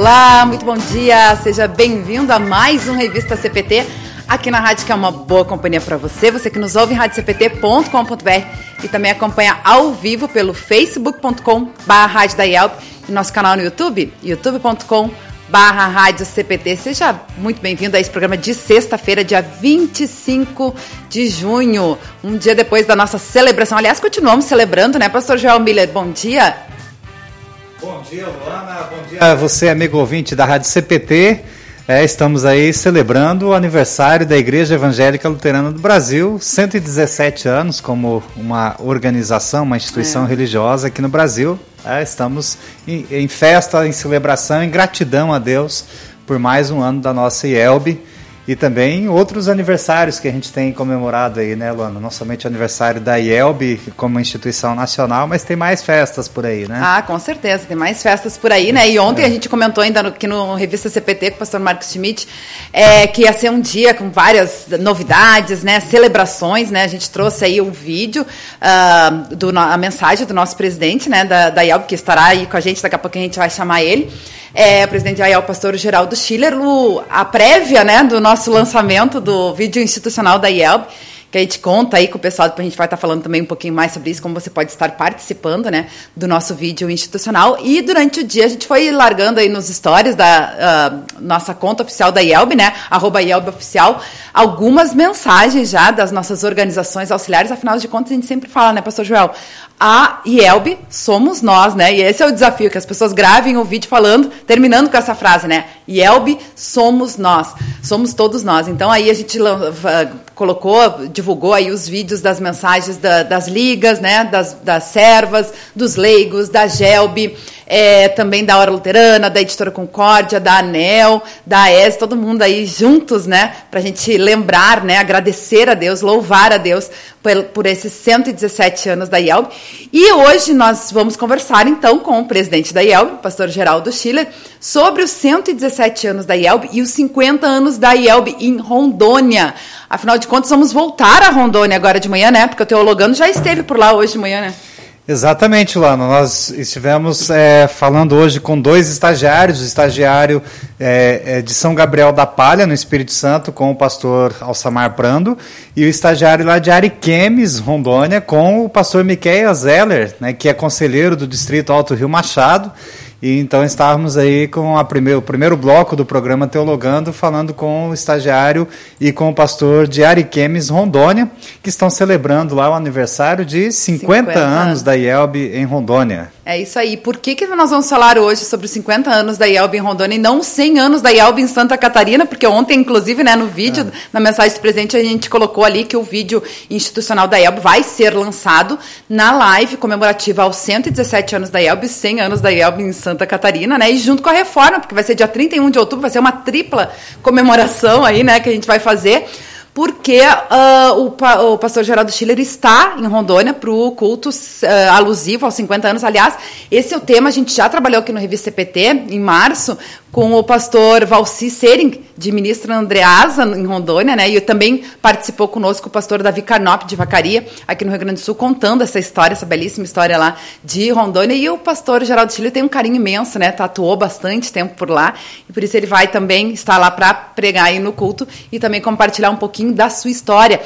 Olá, muito bom dia. Seja bem-vindo a mais um Revista CPT aqui na rádio que é uma boa companhia para você. Você que nos ouve em radiocpt.com.br e também acompanha ao vivo pelo facebook.com/barra e nosso canal no YouTube, youtube.com barra Rádio CPT. Seja muito bem-vindo a esse programa de sexta-feira, dia 25 de junho, um dia depois da nossa celebração. Aliás, continuamos celebrando, né, Pastor Joel Miller? Bom dia. Bom dia, Luana. Bom dia a você, amigo ouvinte da Rádio CPT. É, estamos aí celebrando o aniversário da Igreja Evangélica Luterana do Brasil, 117 anos como uma organização, uma instituição é. religiosa aqui no Brasil. É, estamos em, em, festa, em celebração, em gratidão a Deus por mais um ano da nossa IELB e também outros aniversários que a gente tem comemorado aí, né, Luana? Não somente o aniversário da IELB como instituição nacional, mas tem mais festas por aí, né? Ah, com certeza, tem mais festas por aí, né? E ontem é. a gente comentou ainda aqui no Revista CPT com o pastor Marcos Schmidt é, que ia ser um dia com várias novidades, né? Celebrações, né? A gente trouxe aí um vídeo, uh, do, a mensagem do nosso presidente, né, da, da IELB, que estará aí com a gente, daqui a pouco a gente vai chamar ele é, presidente aí é pastor Geraldo Schiller, a prévia né, do nosso lançamento do vídeo institucional da IELB, que a gente conta aí com o pessoal, depois a gente vai estar falando também um pouquinho mais sobre isso, como você pode estar participando, né, do nosso vídeo institucional. E durante o dia a gente foi largando aí nos stories da uh, nossa conta oficial da IELB, né, arroba IELB oficial, algumas mensagens já das nossas organizações auxiliares, afinal de contas a gente sempre fala, né, pastor Joel, a IELB somos nós, né? E esse é o desafio, que as pessoas gravem o vídeo falando, terminando com essa frase, né? IELB somos nós, somos todos nós. Então aí a gente colocou, divulgou aí os vídeos das mensagens da, das ligas, né? Das, das servas, dos leigos, da GELB, é, também da Hora Luterana, da Editora Concórdia, da ANEL, da AES, todo mundo aí juntos, né? Pra gente lembrar, né? Agradecer a Deus, louvar a Deus por, por esses 117 anos da IELB. E hoje nós vamos conversar então com o presidente da IELB, pastor Geraldo Schiller, sobre os 117 anos da IELB e os 50 anos da IELB em Rondônia. Afinal de contas, vamos voltar a Rondônia agora de manhã, né? Porque o Teologando já esteve por lá hoje de manhã, né? Exatamente, Lano. Nós estivemos é, falando hoje com dois estagiários, o estagiário é, é, de São Gabriel da Palha, no Espírito Santo, com o pastor Alçamar Brando, e o estagiário lá de Ariquemes, Rondônia, com o pastor Miquel Zeller, né, que é conselheiro do Distrito Alto Rio Machado, e então estávamos aí com a primeiro, o primeiro bloco do programa Teologando, falando com o estagiário e com o pastor de Ariquemes, Rondônia, que estão celebrando lá o aniversário de 50, 50 anos da IELB em Rondônia. É isso aí. Por que, que nós vamos falar hoje sobre os 50 anos da IELB em Rondônia e não 100 anos da IELB em Santa Catarina? Porque ontem, inclusive, né, no vídeo, é. na mensagem de presente, a gente colocou ali que o vídeo institucional da IELB vai ser lançado na live comemorativa aos 117 anos da IELB e 100 anos da IELB em Santa Catarina, né? E junto com a reforma, porque vai ser dia 31 de outubro, vai ser uma tripla comemoração aí, né, que a gente vai fazer porque uh, o, o, pastor Geraldo Schiller está em Rondônia para o culto uh, alusivo aos 50 anos. Aliás, esse é o tema, a gente já trabalhou aqui no Revista CPT, em março, com o pastor Valci Sering, de ministra Andreasa, em Rondônia, né? E também participou conosco o pastor Davi Carnop, de Vacaria, aqui no Rio Grande do Sul, contando essa história, essa belíssima história lá de Rondônia. E o pastor Geraldo Schiller tem um carinho imenso, né? Tatuou bastante tempo por lá, e por isso ele vai também estar lá para pregar aí no culto e também compartilhar um pouquinho da sua história.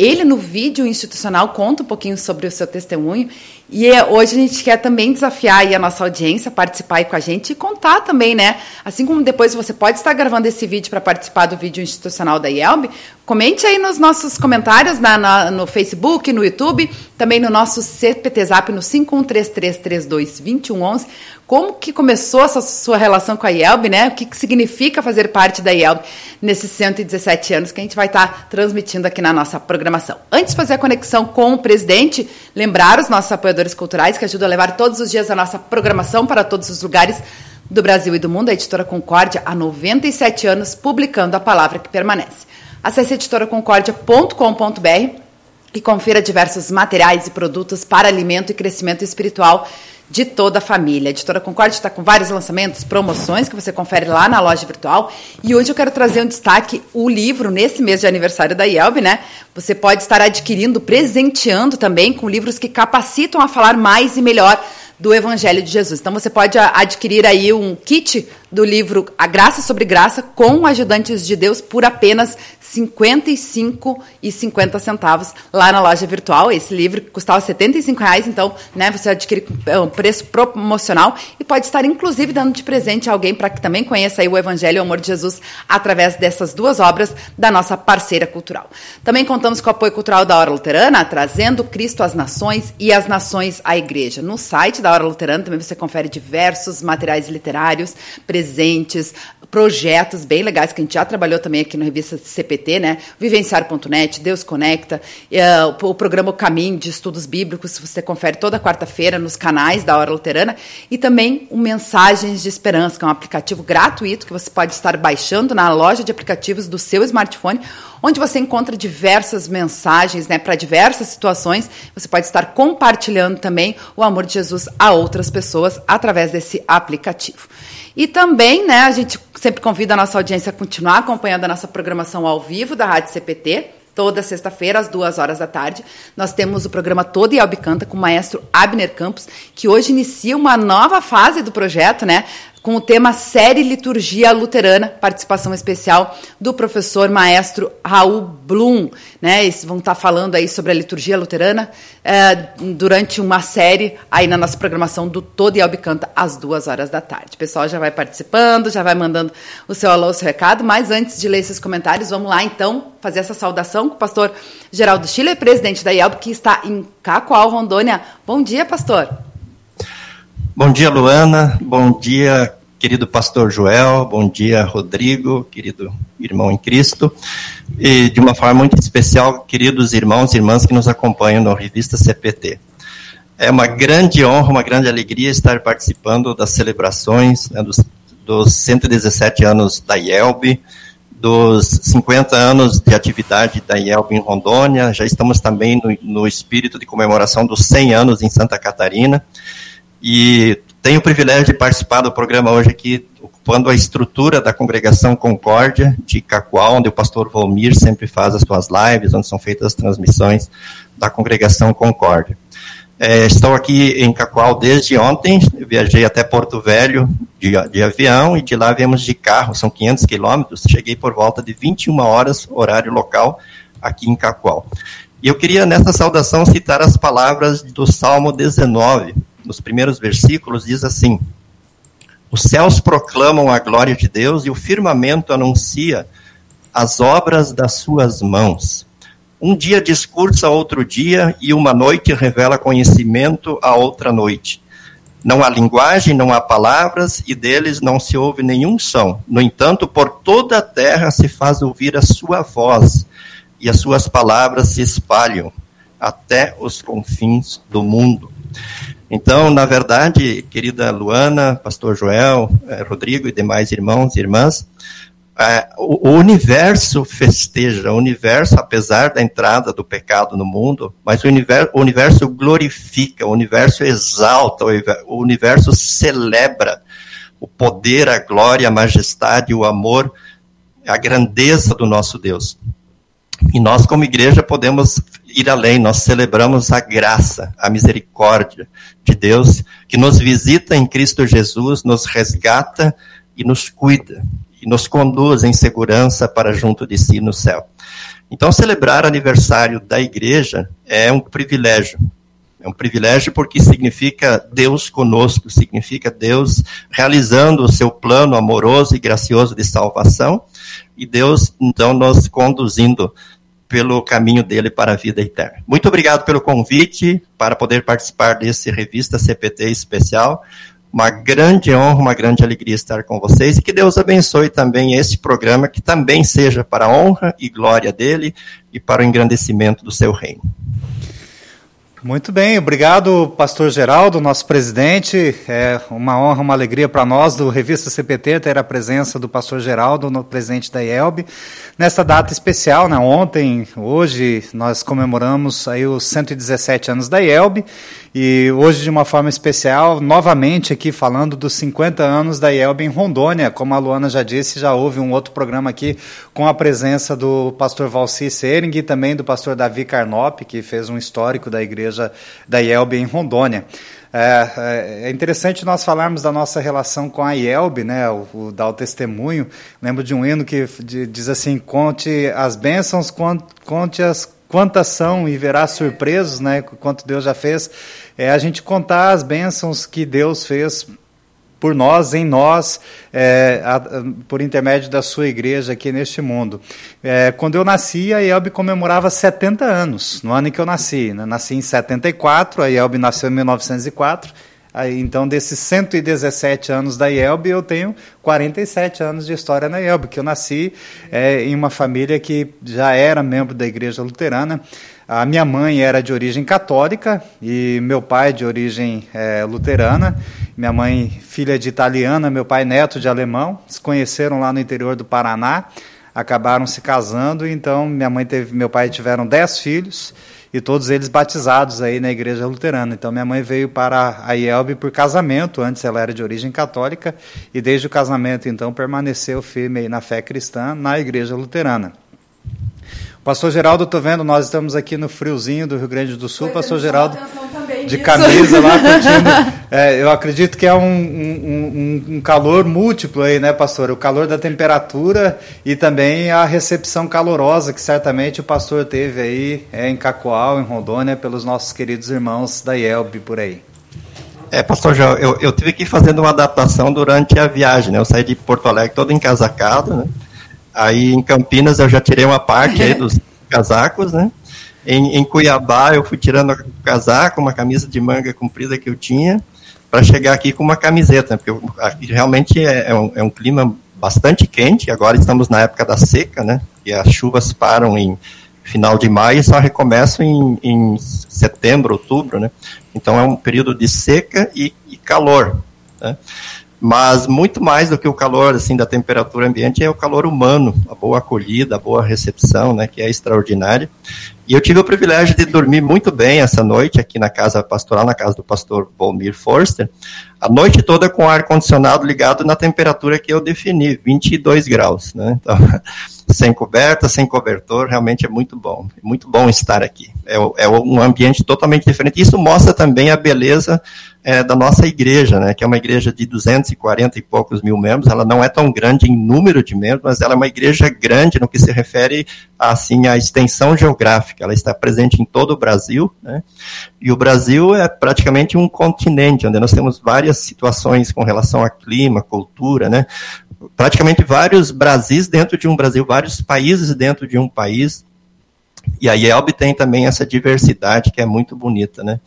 Ele, no vídeo institucional, conta um pouquinho sobre o seu testemunho e é, hoje a gente quer também desafiar a nossa audiência, participar aí com a gente e contar também, né? Assim como depois você pode estar gravando esse vídeo para participar do vídeo institucional da IELB, comente aí nos nossos comentários na, na, no Facebook, no YouTube, também no nosso CPT Zap no 5133322111, como que começou essa sua relação com a IELB, né? O que, que significa fazer parte da IELB nesses 117 anos que a gente vai estar transmitindo aqui na nossa programação. Antes de fazer a conexão com o presidente, lembrar os nossos apoiadores apoiadores culturais que ajudam a levar todos os dias a nossa programação para todos os lugares do Brasil e do mundo. A editora Concórdia, há 97 anos, publicando a palavra que permanece. Acesse editoraconcordia.com.br e confira diversos materiais e produtos para alimento e crescimento espiritual de toda a família. A Editora Concorde está com vários lançamentos, promoções que você confere lá na loja virtual. E hoje eu quero trazer um destaque, o livro, nesse mês de aniversário da IELB, né? Você pode estar adquirindo, presenteando também com livros que capacitam a falar mais e melhor do Evangelho de Jesus. Então você pode adquirir aí um kit do livro A Graça sobre Graça com Ajudantes de Deus por apenas R$ 55,50 centavos lá na loja virtual. Esse livro custava 75 reais, então né, você adquire com um preço promocional e pode estar inclusive dando de presente a alguém para que também conheça o Evangelho e o Amor de Jesus através dessas duas obras da nossa parceira cultural. Também contamos com o apoio cultural da Hora Luterana, trazendo Cristo às nações e as nações à igreja. No site da Hora Luterana também você confere diversos materiais literários, presentes, projetos bem legais que a gente já trabalhou também aqui no revista CPT, né? Vivenciar.net, Deus Conecta, uh, o programa Caminho de Estudos Bíblicos, você confere toda quarta-feira nos canais da Hora Luterana, e também o Mensagens de Esperança, que é um aplicativo gratuito que você pode estar baixando na loja de aplicativos do seu smartphone, onde você encontra diversas mensagens né, para diversas situações. Você pode estar compartilhando também o amor de Jesus a outras pessoas através desse aplicativo. E também, né, a gente sempre convida a nossa audiência a continuar acompanhando a nossa programação ao vivo da Rádio CPT. Toda sexta-feira, às duas horas da tarde, nós temos o programa Todo e Albicanta com o maestro Abner Campos, que hoje inicia uma nova fase do projeto, né? Com o tema Série Liturgia Luterana, participação especial do professor maestro Raul Blum. Né? Eles vão estar falando aí sobre a liturgia luterana é, durante uma série aí na nossa programação do Todo e Albicanta às duas horas da tarde. O pessoal já vai participando, já vai mandando o seu alô, o seu recado, mas antes de ler esses comentários, vamos lá então fazer essa saudação com o pastor Geraldo Chile, presidente da IELB, que está em Cacoal, Rondônia. Bom dia, pastor. Bom dia, Luana. Bom dia, querido pastor Joel. Bom dia, Rodrigo, querido irmão em Cristo. E de uma forma muito especial, queridos irmãos e irmãs que nos acompanham na revista CPT. É uma grande honra, uma grande alegria estar participando das celebrações né, dos, dos 117 anos da IELB, dos 50 anos de atividade da IELB em Rondônia. Já estamos também no, no espírito de comemoração dos 100 anos em Santa Catarina. E tenho o privilégio de participar do programa hoje aqui, ocupando a estrutura da congregação Concórdia de Cacoal, onde o pastor Volmir sempre faz as suas lives, onde são feitas as transmissões da congregação Concórdia. É, estou aqui em Cacoal desde ontem, viajei até Porto Velho de, de, avião e de lá viemos de carro, são 500 quilômetros, cheguei por volta de 21 horas, horário local, aqui em Cacoal. E eu queria nessa saudação citar as palavras do Salmo 19, nos primeiros versículos, diz assim: Os céus proclamam a glória de Deus e o firmamento anuncia as obras das suas mãos. Um dia discursa outro dia e uma noite revela conhecimento a outra noite. Não há linguagem, não há palavras e deles não se ouve nenhum som. No entanto, por toda a terra se faz ouvir a sua voz e as suas palavras se espalham até os confins do mundo. Então, na verdade, querida Luana, pastor Joel, eh, Rodrigo e demais irmãos e irmãs, eh, o, universo festeja, o universo, apesar da entrada do pecado no mundo, mas o universo, o universo glorifica, o universo exalta, o universo celebra o poder, a glória, a majestade, o amor, a grandeza do nosso Deus. E nós, como igreja, podemos ir além, nós celebramos a graça, a misericórdia de Deus que nos visita em Cristo Jesus, nos resgata e nos cuida e nos conduz em segurança para junto de si no céu. Então, celebrar aniversário da igreja é um privilégio. É um privilégio porque significa Deus conosco, significa Deus realizando o seu plano amoroso e gracioso de salvação e Deus, então, nos conduzindo pelo caminho dele para a vida eterna. Muito obrigado pelo convite para poder participar desse revista CPT especial. Uma grande honra, uma grande alegria estar com vocês e que Deus abençoe também este programa, que também seja para a honra e glória dele e para o engrandecimento do seu reino. Muito bem, obrigado, pastor Geraldo, nosso presidente. É uma honra, uma alegria para nós do Revista CPT ter a presença do pastor Geraldo, no presidente da IELB, nessa data especial, né? Ontem, hoje, nós comemoramos aí os 117 anos da IELB E hoje, de uma forma especial, novamente aqui falando dos 50 anos da IELB em Rondônia. Como a Luana já disse, já houve um outro programa aqui com a presença do pastor Valci Sering e também do pastor Davi Carnop, que fez um histórico da igreja da IELB em Rondônia. É, é, é, interessante nós falarmos da nossa relação com a IELB, né, o, o, dar o testemunho. Lembro de um hino que diz assim: conte as bênçãos, conte as quantas são e verá surpresos, né? Quanto Deus já fez. É a gente contar as bênçãos que Deus fez por nós, em nós, é, a, por intermédio da sua igreja aqui neste mundo. É, quando eu nasci, a IELB comemorava 70 anos, no ano em que eu nasci. Né? Nasci em 74, a IELB nasceu em 1904 Aí, então, desses 117 anos da IELB, eu tenho 47 anos de história na IELB, que eu nasci é, em uma família que já era membro da Igreja Luterana. A minha mãe era de origem católica e meu pai de origem é, luterana. Minha mãe, filha de italiana, meu pai, neto de alemão. Se conheceram lá no interior do Paraná, acabaram se casando. Então, minha mãe teve, meu pai tiveram 10 filhos e todos eles batizados aí na igreja luterana. Então minha mãe veio para a IELB por casamento, antes ela era de origem católica, e desde o casamento então permaneceu firme na fé cristã na igreja luterana. Pastor Geraldo, estou vendo, nós estamos aqui no friozinho do Rio Grande do Sul. Pois Pastor Geraldo de camisa lá curtindo. É, eu acredito que é um, um, um, calor múltiplo aí, né, pastor? O calor da temperatura e também a recepção calorosa que certamente o pastor teve aí é, em Cacoal, em Rondônia, pelos nossos queridos irmãos da IELB por aí. É, pastor João, eu, eu tive que ir fazendo uma adaptação durante a viagem, né? Eu saí de Porto Alegre todo encasacado, né? Aí em Campinas eu já tirei uma parte aí dos casacos, né? Em, em, Cuiabá eu fui tirando o casaco, uma camisa de manga comprida que eu tinha, para chegar aqui com uma camiseta, porque aqui realmente é, é, um, é, um, clima bastante quente, agora estamos na época da seca, né? E as chuvas param em final de maio e só recomeçam em, em setembro, outubro, né? Então é um período de seca e, e calor, né? Mas muito mais do que o calor assim da temperatura ambiente é o calor humano, a boa acolhida, a boa recepção, né, que é extraordinária. E eu tive o privilégio de dormir muito bem essa noite aqui na casa pastoral, na casa do pastor Volmir Forster, a noite toda com ar condicionado ligado na temperatura que eu defini, 22 graus, né? Então, sem coberta, sem cobertor, realmente é muito bom, muito bom estar aqui. É, é um ambiente totalmente diferente. Isso mostra também a beleza é, da nossa igreja, né, que é uma igreja de 240 e poucos mil membros, ela não é tão grande em número de membros, mas ela é uma igreja grande no que se refere assim à extensão geográfica, ela está presente em todo o Brasil, né, e o Brasil é praticamente um continente, onde nós temos várias situações com relação a clima, cultura, né, praticamente vários Brasis dentro de um Brasil, vários países dentro de um país, e a IELB tem também essa diversidade que é muito bonita, né?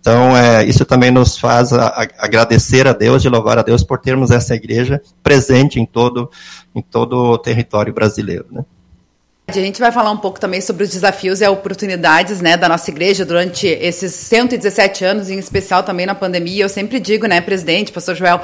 Então, é, isso também nos faz a, a, agradecer a Deus e louvar a Deus por termos essa igreja presente em todo, em todo o território brasileiro. Né? A gente vai falar um pouco também sobre os desafios e oportunidades né, da nossa igreja durante esses 117 anos, em especial também na pandemia. Eu sempre digo, né, presidente, pastor Joel,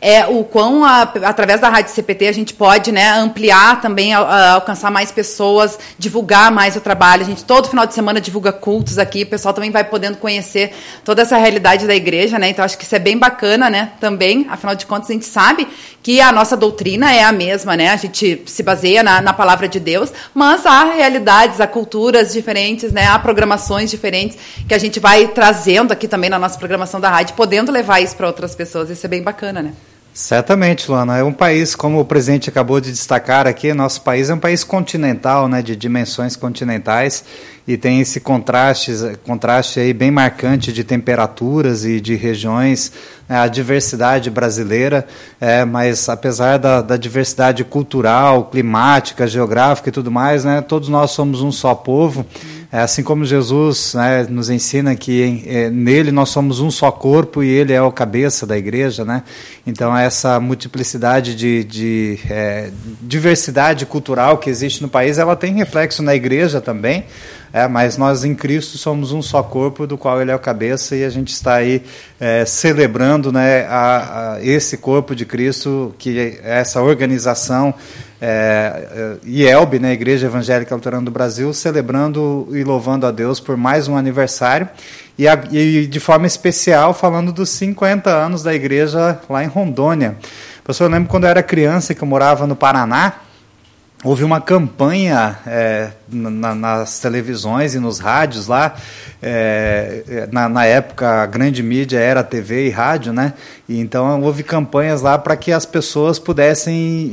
é o quão, a, através da Rádio CPT, a gente pode né, ampliar também, a, a, alcançar mais pessoas, divulgar mais o trabalho. A gente todo final de semana divulga cultos aqui, o pessoal também vai podendo conhecer toda essa realidade da igreja, né? Então acho que isso é bem bacana, né? Também, afinal de contas, a gente sabe que a nossa doutrina é a mesma, né? A gente se baseia na, na palavra de Deus, mas mas há realidades, há culturas diferentes, né? há programações diferentes que a gente vai trazendo aqui também na nossa programação da rádio, podendo levar isso para outras pessoas. Isso é bem bacana, né? Certamente, Luana. É um país, como o presidente acabou de destacar aqui, nosso país é um país continental, né, de dimensões continentais, e tem esse contraste, contraste aí bem marcante de temperaturas e de regiões, né, a diversidade brasileira, é, mas apesar da, da, diversidade cultural, climática, geográfica e tudo mais, né, todos nós somos um só povo. É assim como Jesus né, nos ensina que é, nele nós somos um só corpo e ele é o cabeça da igreja, né? Então essa multiplicidade de, de é, diversidade cultural que existe no país, ela tem reflexo na igreja também. é, mas nós em Cristo somos um só corpo do qual Ele é o cabeça e a gente está aí é, celebrando né, a, a esse corpo de Cristo, que é essa organização é, é IELB, né, Igreja Evangélica Luterana do Brasil, celebrando e louvando a Deus por mais um aniversário e, a, e de forma especial falando dos 50 anos da igreja lá em Rondônia. Professor, eu lembro quando eu era criança que eu morava no Paraná, houve uma campanha é, na, nas televisões e nos rádios lá. É, na, na, época, a grande mídia era TV e rádio, né? E então houve campanhas lá para que as pessoas pudessem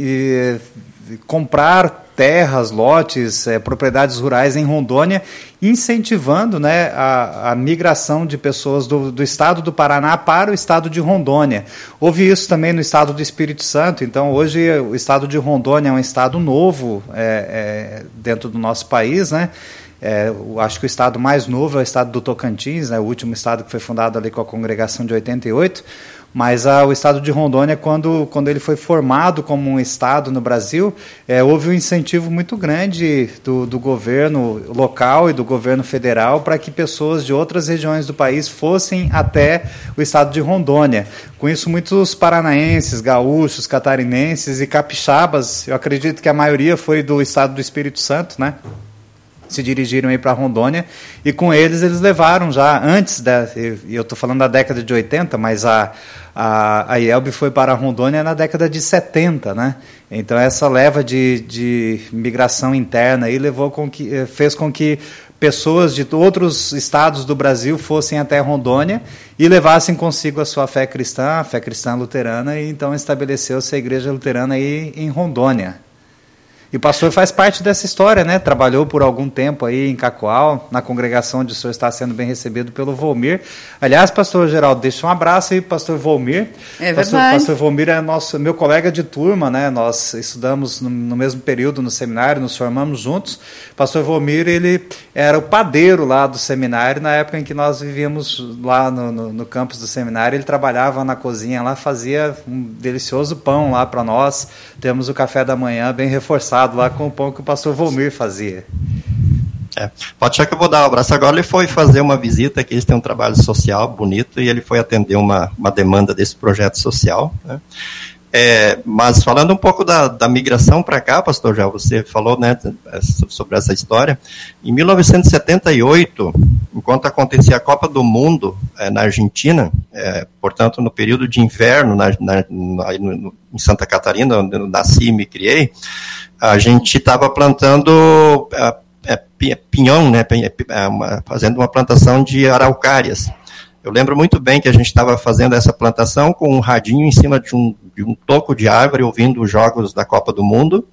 comprar terras, lotes, é, propriedades rurais em Rondônia, incentivando né, a, a migração de pessoas do, do, estado do Paraná para o estado de Rondônia. Houve isso também no estado do Espírito Santo, então hoje o estado de Rondônia é um estado novo é, é, dentro do nosso país, né? É, acho que o estado mais novo é o estado do Tocantins, né, o último estado que foi fundado ali com a congregação de 88. Mas ah, o estado de Rondônia, quando, quando ele foi formado como um estado no Brasil, é, houve um incentivo muito grande do, do governo local e do governo federal para que pessoas de outras regiões do país fossem até o estado de Rondônia. Com isso, muitos paranaenses, gaúchos, catarinenses e capixabas, eu acredito que a maioria foi do estado do Espírito Santo, né? se dirigiram aí para Rondônia e com eles eles levaram já antes da eu estou falando da década de 80, mas a a, a IELB foi para Rondônia na década de 70, né? Então essa leva de, de migração interna aí levou com que eh, fez com que pessoas de outros estados do Brasil fossem até Rondônia e levassem consigo a sua fé cristã, a fé cristã luterana, e então estabeleceu-se a igreja luterana aí em Rondônia. E o pastor faz parte dessa história, né? Trabalhou por algum tempo aí em Cacoal, na congregação onde o senhor está sendo bem recebido pelo Volmir. Aliás, pastor Geraldo, deixa um abraço aí, pastor Volmir. É pastor, verdade. pastor Volmir é nosso, meu colega de turma, né? Nós estudamos no, no, mesmo período no seminário, nos formamos juntos. Pastor Volmir, ele era o padeiro lá do seminário, na época em que nós vivíamos lá no, no, no campus do seminário, ele trabalhava na cozinha lá, fazia um delicioso pão lá para nós. Temos o café da manhã bem reforçado lá com o pão que o pastor Volmir fazia. É, pode achar que eu vou dar um abraço agora. Ele foi fazer uma visita, que eles têm um trabalho social bonito, e ele foi atender uma, uma demanda desse projeto social. Né? É, mas falando um pouco da, da migração para cá, pastor já você falou né, sobre essa história. Em 1978, enquanto acontecia a Copa do Mundo é, na Argentina, é, portanto, no período de inverno na, na, na, no, em Santa Catarina, onde eu nasci e me criei, a gente estava plantando é, é, pinhão, né, é, fazendo uma plantação de araucárias. Eu lembro muito bem que a gente estava fazendo essa plantação com um radinho em cima de um, de um toco de árvore, ouvindo os jogos da Copa do Mundo,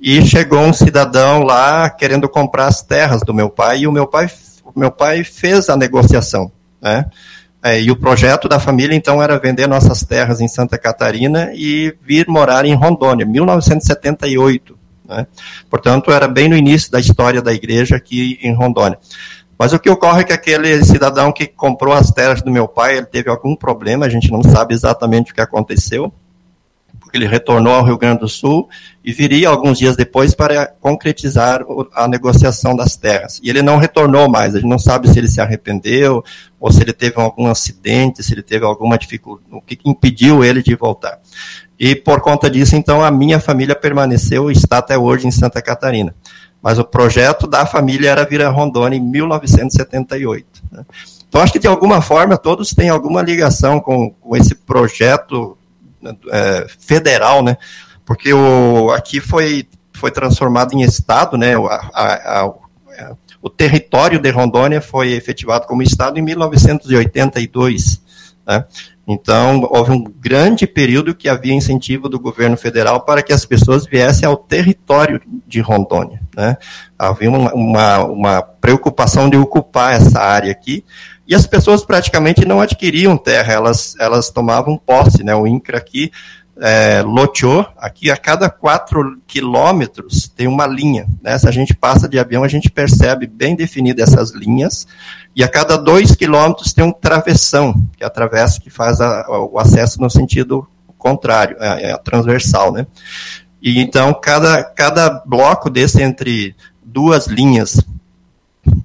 e chegou um cidadão lá querendo comprar as terras do meu pai, e o meu pai, o meu pai fez a negociação, né? É, e o projeto da família, então, era vender nossas terras em Santa Catarina e vir morar em Rondônia, 1978. Né? Portanto, era bem no início da história da igreja aqui em Rondônia. Mas o que ocorre é que aquele cidadão que comprou as terras do meu pai, ele teve algum problema, a gente não sabe exatamente o que aconteceu ele retornou ao Rio Grande do Sul e viria alguns dias depois para concretizar a negociação das terras. E ele não retornou mais, a gente não sabe se ele se arrependeu ou se ele teve algum acidente, se ele teve alguma dificuldade, o que impediu ele de voltar. E por conta disso, então, a minha família permaneceu e está até hoje em Santa Catarina. Mas o projeto da família era vir a Rondônia em 1978. Né? Então, acho que de alguma forma todos têm alguma ligação com, com esse projeto é, federal, né? Porque o, aqui foi, foi transformado em estado, né? A, a, a, o território de Rondônia foi efetivado como estado em 1982, né? Então, houve um grande período que havia incentivo do governo federal para que as pessoas viessem ao território de Rondônia. Né? Havia uma, uma, uma preocupação de ocupar essa área aqui, e as pessoas praticamente não adquiriam terra, elas, elas tomavam posse, né? O INCRA aqui é, loteou, aqui a cada quatro quilômetros tem uma linha, né? Se a gente passa de avião, a gente percebe bem definidas essas linhas, e a cada dois quilômetros tem um travessão, que é a travessa que faz a, o acesso no sentido contrário, é, é transversal, né? E então, cada, cada bloco desse entre duas linhas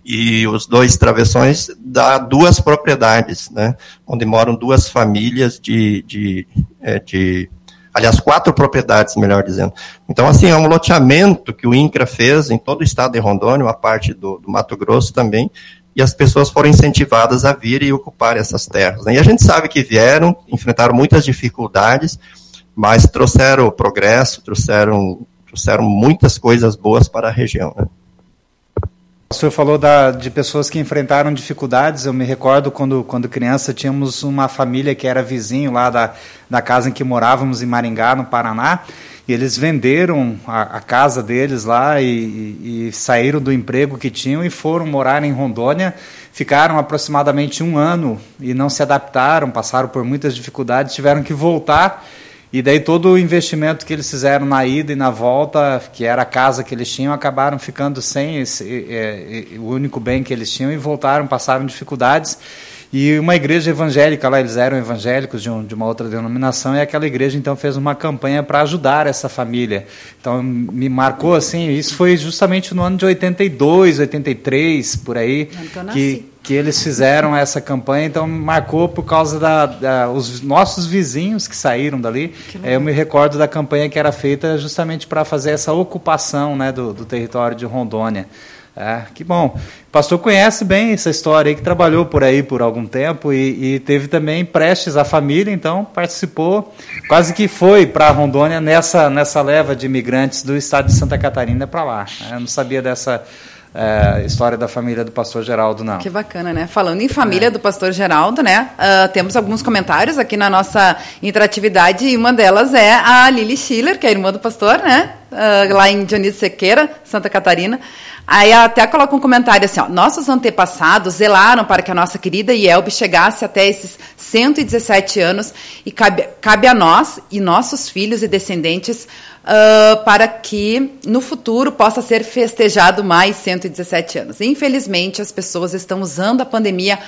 e os dois travessões dá duas propriedades, né, onde moram duas famílias de, de, é, de aliás, quatro propriedades, melhor dizendo. Então, assim, é um loteamento que o INCRA fez em todo o estado de Rondônia, uma parte do, do Mato Grosso também, e as pessoas foram incentivadas a vir e ocupar essas terras. Né? E a gente sabe que vieram, enfrentaram muitas dificuldades, mas trouxeram progresso, trouxeram, trouxeram muitas coisas boas para a região. Né? O senhor falou da, de pessoas que enfrentaram dificuldades. Eu me recordo quando, quando criança tínhamos uma família que era vizinho lá da, da casa em que morávamos em Maringá, no Paraná. E eles venderam a, a casa deles lá e, e, e, saíram do emprego que tinham e foram morar em Rondônia. Ficaram aproximadamente um ano e não se adaptaram, passaram por muitas dificuldades, tiveram que voltar e daí todo o investimento que eles fizeram na ida e na volta, que era a casa que eles tinham, acabaram ficando sem esse, é, é, o único bem que eles tinham e voltaram, passaram dificuldades. E uma igreja evangélica lá, eles eram evangélicos de, um, de, uma outra denominação, e aquela igreja então fez uma campanha para ajudar essa família. Então me marcou assim, isso foi justamente no ano de 82, 83, por aí, que, que eles fizeram essa campanha, então marcou por causa da, da os nossos vizinhos que saíram dali. É, eu me recordo da campanha que era feita justamente para fazer essa ocupação né, do, do território de Rondônia. É, que bom. O pastor conhece bem essa história aí, que trabalhou por aí por algum tempo e, e teve também prestes a família, então participou, quase que foi para Rondônia nessa, nessa leva de imigrantes do estado de Santa Catarina para lá. Eu não sabia dessa é, história da família do pastor Geraldo, não. Que bacana, né? Falando em família é. do pastor Geraldo, né? Uh, temos alguns comentários aqui na nossa interatividade e uma delas é a Lili Schiller, que é a irmã do pastor, né? Uh, lá em Dionísio Sequeira, Santa Catarina. Aí até coloca um comentário assim, ó, nossos antepassados zelaram para que a nossa querida Yelbe chegasse até esses 117 anos e cabe, cabe a nós e nossos filhos e descendentes uh, para que no futuro possa ser festejado mais 117 anos. Infelizmente, as pessoas estão usando a pandemia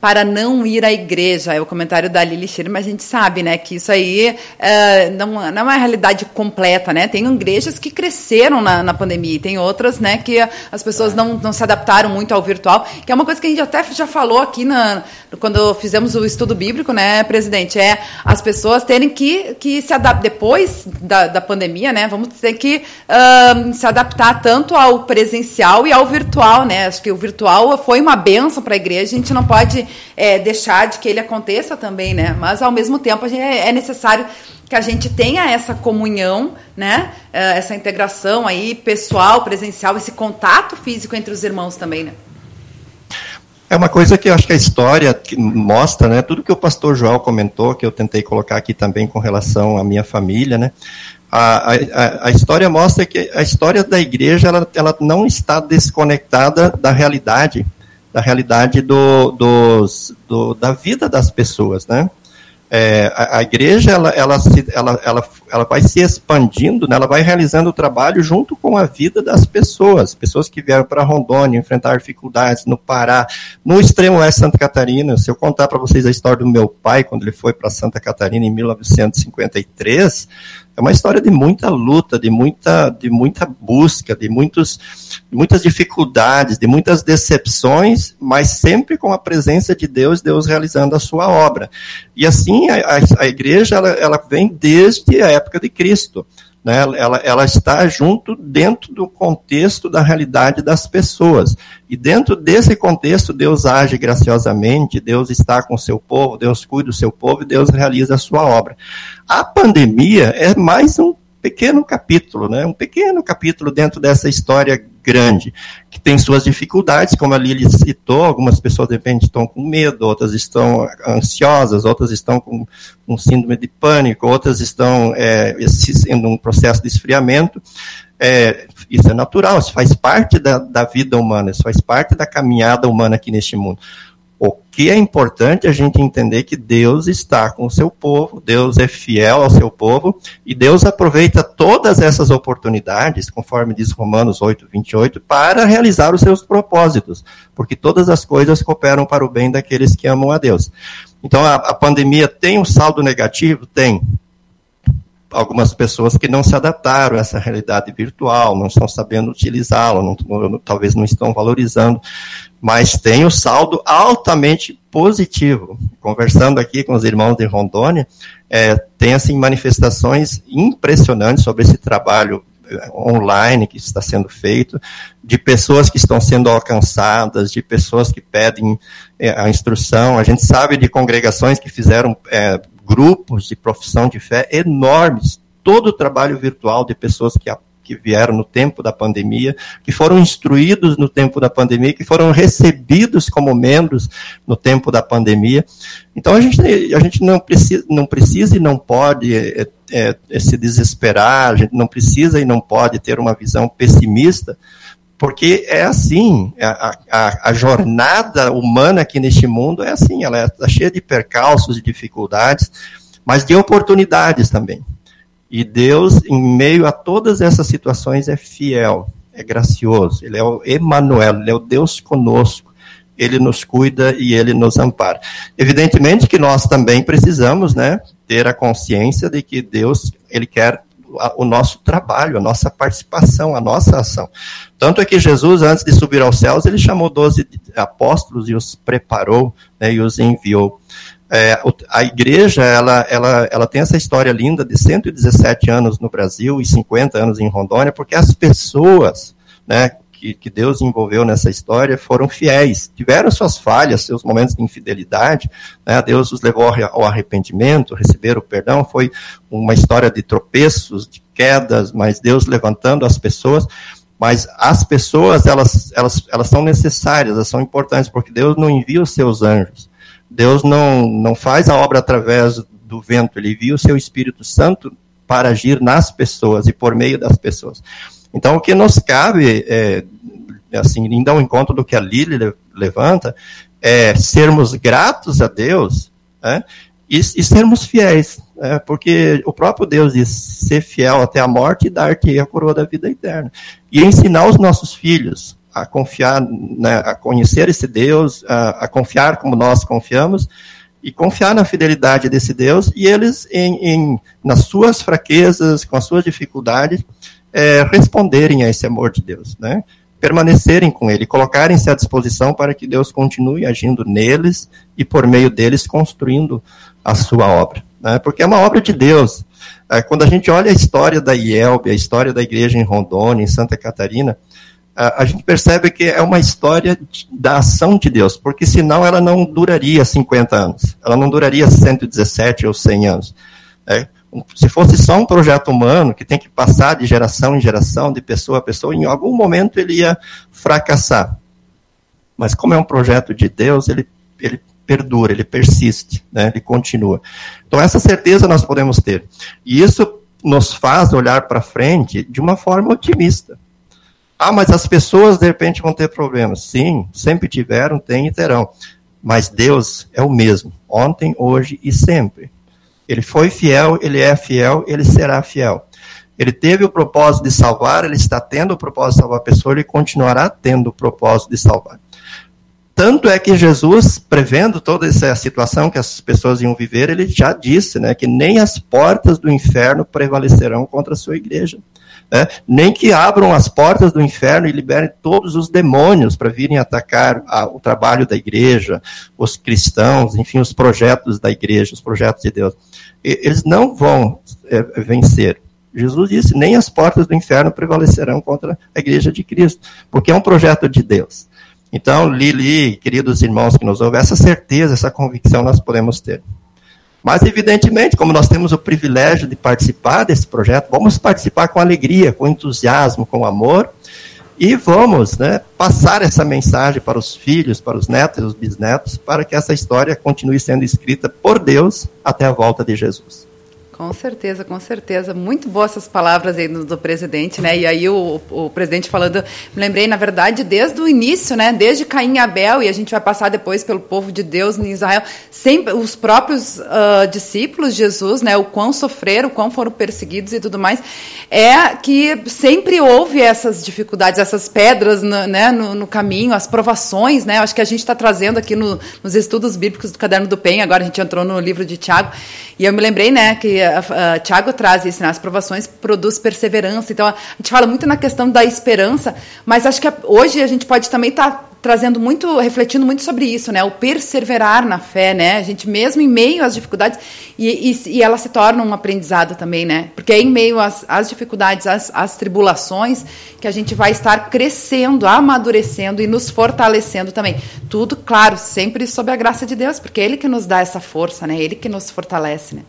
para não ir à igreja. É o comentário da Lili Schirmer, mas a gente sabe, né, que isso aí uh, não, não é uma realidade completa, né? Tem igrejas que cresceram na, na pandemia e tem outras, né, que as pessoas não, não se adaptaram muito ao virtual, que é uma coisa que a gente até já falou aqui na, quando fizemos o estudo bíblico, né, presidente, é as pessoas terem que, que se adaptar depois da, da pandemia, né, vamos ter que uh, se adaptar tanto ao presencial e ao virtual, né? Acho que o virtual foi uma benção para a igreja, a gente não pode é, deixar de que ele aconteça também, né? Mas ao mesmo tempo a gente, é, é necessário que a gente tenha essa comunhão, né? É, essa integração aí pessoal, presencial, esse contato físico entre os irmãos também, né? É uma coisa que eu acho que a história mostra, né? Tudo que o pastor João comentou, que eu tentei colocar aqui também com relação à minha família, né? A, a, a história mostra que a história da igreja ela, ela não está desconectada da realidade da realidade do, dos, do, da vida das pessoas, né? É, a, a, igreja ela, ela, se, ela, ela, ela vai se expandindo, né? ela vai realizando o trabalho junto com a vida das pessoas, pessoas que vieram para Rondônia enfrentar dificuldades no Pará, no extremo oeste de Santa Catarina. Se eu contar para vocês a história do meu pai quando ele foi para Santa Catarina em 1953, é uma história de muita luta, de muita, de muita busca, de, muitos, muitas dificuldades, de muitas decepções, mas sempre com a presença de Deus, Deus realizando a sua obra. E assim a, a, a igreja ela, ela vem desde a época de Cristo. Né? Ela, ela está junto dentro do contexto da realidade das pessoas. E dentro desse contexto, Deus age graciosamente, Deus está com o seu povo, Deus cuida do seu povo e Deus realiza a sua obra. A pandemia é mais um pequeno capítulo, né? um pequeno capítulo dentro dessa história grande, que tem suas dificuldades, como a Lili citou, algumas pessoas de repente estão com medo, outras estão ansiosas, outras estão com um síndrome de pânico, outras estão é, sendo um processo de esfriamento. É, isso é natural, isso faz parte da, da vida humana, isso faz parte da caminhada humana aqui neste mundo. O que é importante a gente entender que Deus está com o seu povo, Deus é fiel ao seu povo, e Deus aproveita todas essas oportunidades, conforme diz Romanos 8, 28, para realizar os seus propósitos, porque todas as coisas cooperam para o bem daqueles que amam a Deus. Então, a, a pandemia tem um saldo negativo? Tem. Algumas pessoas que não se adaptaram a essa realidade virtual, não estão sabendo utilizá-la, talvez não estão valorizando, mas tem o saldo altamente positivo. Conversando aqui com os irmãos de Rondônia, é, tem assim manifestações impressionantes sobre esse trabalho é, online que está sendo feito, de pessoas que estão sendo alcançadas, de pessoas que pedem é, a instrução. A gente sabe de congregações que fizeram é, grupos de profissão de fé enormes, todo o trabalho virtual de pessoas que, que vieram no tempo da pandemia, que foram instruídos no tempo da pandemia, que foram recebidos como membros no tempo da pandemia. Então a gente, a gente não, precisa, não precisa e não pode é, é, é, se desesperar, a gente não precisa e não pode ter uma visão pessimista, porque é assim, a, a, a, jornada humana aqui neste mundo é assim, ela está é, cheia de percalços, de dificuldades, mas de oportunidades também. E Deus, em meio a todas essas situações, é fiel, é gracioso, Ele é o Emmanuel, Ele é o Deus conosco, Ele nos cuida e Ele nos ampara. Evidentemente que nós também precisamos, né, ter a consciência de que Deus, Ele quer o nosso trabalho, a nossa participação, a nossa ação. Tanto é que Jesus, antes de subir aos céus, ele chamou doze apóstolos e os preparou né, e os enviou. É, a igreja, ela, ela, ela tem essa história linda de 117 anos no Brasil e 50 anos em Rondônia, porque as pessoas, né, que, que, Deus envolveu nessa história foram fiéis, tiveram suas falhas, seus momentos de infidelidade, né? Deus os levou ao arrependimento, receberam o perdão, foi uma história de tropeços, de quedas, mas Deus levantando as pessoas, mas as pessoas, elas, elas, elas são necessárias, elas são importantes, porque Deus não envia os seus anjos, Deus não, não faz a obra através do vento, Ele envia o seu Espírito Santo para agir nas pessoas e por meio das pessoas. Então, o que nos cabe, é, assim, indo ao encontro do que a Lili levanta, é sermos gratos a Deus né, e, e, sermos fiéis. Né, porque o próprio Deus diz ser fiel até a morte e dar-te a coroa da vida eterna. E ensinar os nossos filhos a confiar, né, a conhecer esse Deus, a, a, confiar como nós confiamos e confiar na fidelidade desse Deus e eles em, em nas suas fraquezas, com as suas dificuldades, é, responderem a esse amor de Deus, né? permanecerem com Ele, colocarem-se à disposição para que Deus continue agindo neles e por meio deles construindo a sua obra, né? porque é uma obra de Deus. É, quando a gente olha a história da IELB, a história da igreja em Rondônia, em Santa Catarina, a, gente percebe que é uma história da ação de Deus, porque senão ela não duraria 50 anos, ela não duraria 117 ou 100 anos. É, se fosse só um projeto humano que tem que passar de geração em geração, de pessoa a pessoa, em algum momento ele ia fracassar. Mas como é um projeto de Deus, ele, ele perdura, ele persiste, né? ele continua. Então essa certeza nós podemos ter. E isso nos faz olhar para frente de uma forma otimista. Ah, mas as pessoas de repente vão ter problemas. Sim, sempre tiveram, têm e terão. Mas Deus é o mesmo, ontem, hoje e sempre. Ele foi fiel, ele é fiel, ele será fiel. Ele teve o propósito de salvar, ele está tendo o propósito de salvar a pessoa, ele continuará tendo o propósito de salvar. Tanto é que Jesus, prevendo toda essa situação que as pessoas iam viver, ele já disse né, que nem as portas do inferno prevalecerão contra a sua igreja. Né? Nem que abram as portas do inferno e liberem todos os demônios para virem atacar a, o trabalho da igreja, os cristãos, enfim, os projetos da igreja, os projetos de Deus eles não vão é, vencer. Jesus disse: nem as portas do inferno prevalecerão contra a igreja de Cristo, porque é um projeto de Deus. Então, Lili, queridos irmãos que nos ouvem, essa certeza, essa convicção nós podemos ter. Mas, evidentemente, como nós temos o privilégio de participar desse projeto, vamos participar com alegria, com entusiasmo, com amor, e vamos né, passar essa mensagem para os filhos, para os netos e os bisnetos, para que essa história continue sendo escrita por Deus até a volta de Jesus. Com certeza, com certeza. Muito boas essas palavras aí do, do presidente, né? E aí o, o, presidente falando, me lembrei, na verdade, desde o início, né? Desde Caim e Abel, e a gente vai passar depois pelo povo de Deus em Israel, sempre os próprios uh, discípulos de Jesus, né? O quão sofreram, o quão foram perseguidos e tudo mais, é que sempre houve essas dificuldades, essas pedras no, né, no, no caminho, as provações, né? Acho que a gente está trazendo aqui no, nos estudos bíblicos do Caderno do Pen, agora a gente entrou no livro de Tiago, e eu me lembrei, né, que Tiago traz isso, né? As provações produz perseverança. Então, a gente fala muito na questão da esperança, mas acho que hoje a gente pode também estar tá trazendo muito, refletindo muito sobre isso, né? O perseverar na fé, né? A gente mesmo em meio às dificuldades e, e, e ela se torna um aprendizado também, né? Porque é em meio às, às dificuldades, às, às, tribulações, que a gente vai estar crescendo, amadurecendo e nos fortalecendo também. Tudo, claro, sempre sob a graça de Deus, porque é Ele que nos dá essa força, né? Ele que nos fortalece, né?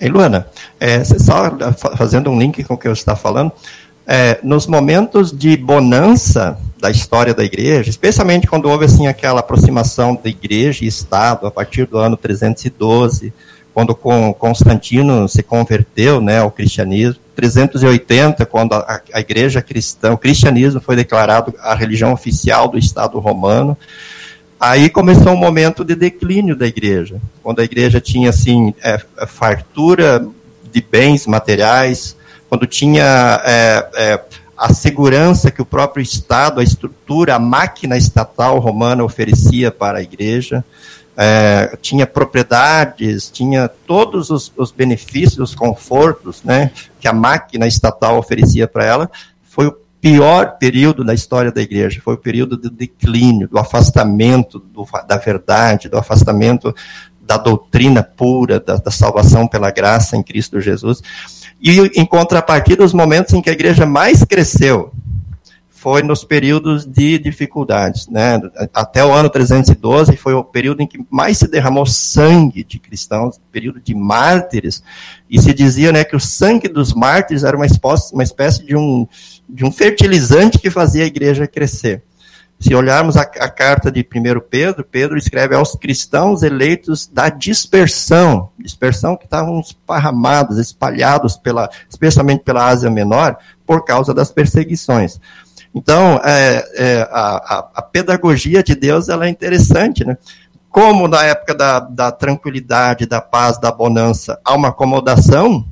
Ei, Luana, é, só fazendo um link com o que você está falando, é, nos momentos de bonança da história da igreja, especialmente quando houve assim aquela aproximação da igreja e Estado a partir do ano 312, quando Constantino se converteu né, ao cristianismo, 380, quando a, a igreja cristã, o cristianismo foi declarado a religião oficial do Estado romano, aí começou um momento de declínio da igreja, quando a igreja tinha assim é, fartura de bens materiais, quando tinha é, é, a segurança que o próprio Estado, a estrutura, a máquina estatal romana oferecia para a igreja, é, tinha propriedades, tinha todos os, os, benefícios, os confortos né, que a máquina estatal oferecia para ela, foi o pior período da história da igreja, foi o período do declínio, do afastamento do, da verdade, do afastamento da doutrina pura, da, da salvação pela graça em Cristo Jesus. E em contrapartida, os momentos em que a igreja mais cresceu foi nos períodos de dificuldades, né? Até o ano 312 foi o período em que mais se derramou sangue de cristãos, período de mártires, e se dizia, né, que o sangue dos mártires era uma espécie, uma espécie de um de um fertilizante que fazia a igreja crescer. Se olharmos a, a, carta de 1 Pedro, Pedro escreve aos cristãos eleitos da dispersão, dispersão que estavam esparramados, espalhados, pela, especialmente pela Ásia Menor, por causa das perseguições. Então, é, é, a, a, pedagogia de Deus ela é interessante, né? Como na época da, da tranquilidade, da paz, da bonança, há uma acomodação,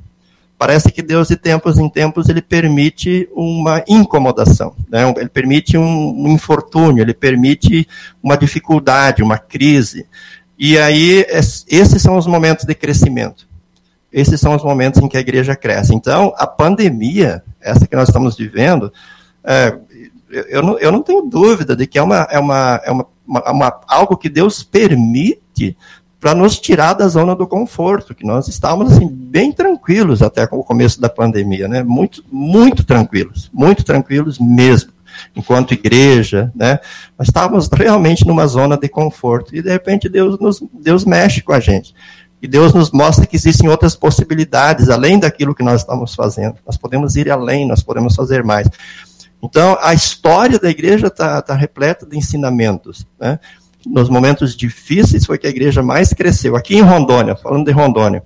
Parece que Deus, de tempos em tempos, ele permite uma incomodação, né? ele permite um, infortúnio, ele permite uma dificuldade, uma crise. E aí, esses são os momentos de crescimento. Esses são os momentos em que a igreja cresce. Então, a pandemia, essa que nós estamos vivendo, é, eu, não, eu não tenho dúvida de que é, uma, é, uma, é uma, uma, algo que Deus permite para nos tirar da zona do conforto, que nós estávamos assim, bem tranquilos até com o começo da pandemia, né? Muito, muito tranquilos, muito tranquilos mesmo, enquanto igreja, né? Nós estávamos realmente numa zona de conforto e de repente Deus nos, Deus mexe com a gente. E Deus nos mostra que existem outras possibilidades além daquilo que nós estamos fazendo. Nós podemos ir além, nós podemos fazer mais. Então, a história da igreja está tá repleta de ensinamentos. Né? nos momentos difíceis foi que a igreja mais cresceu. Aqui em Rondônia, falando de Rondônia,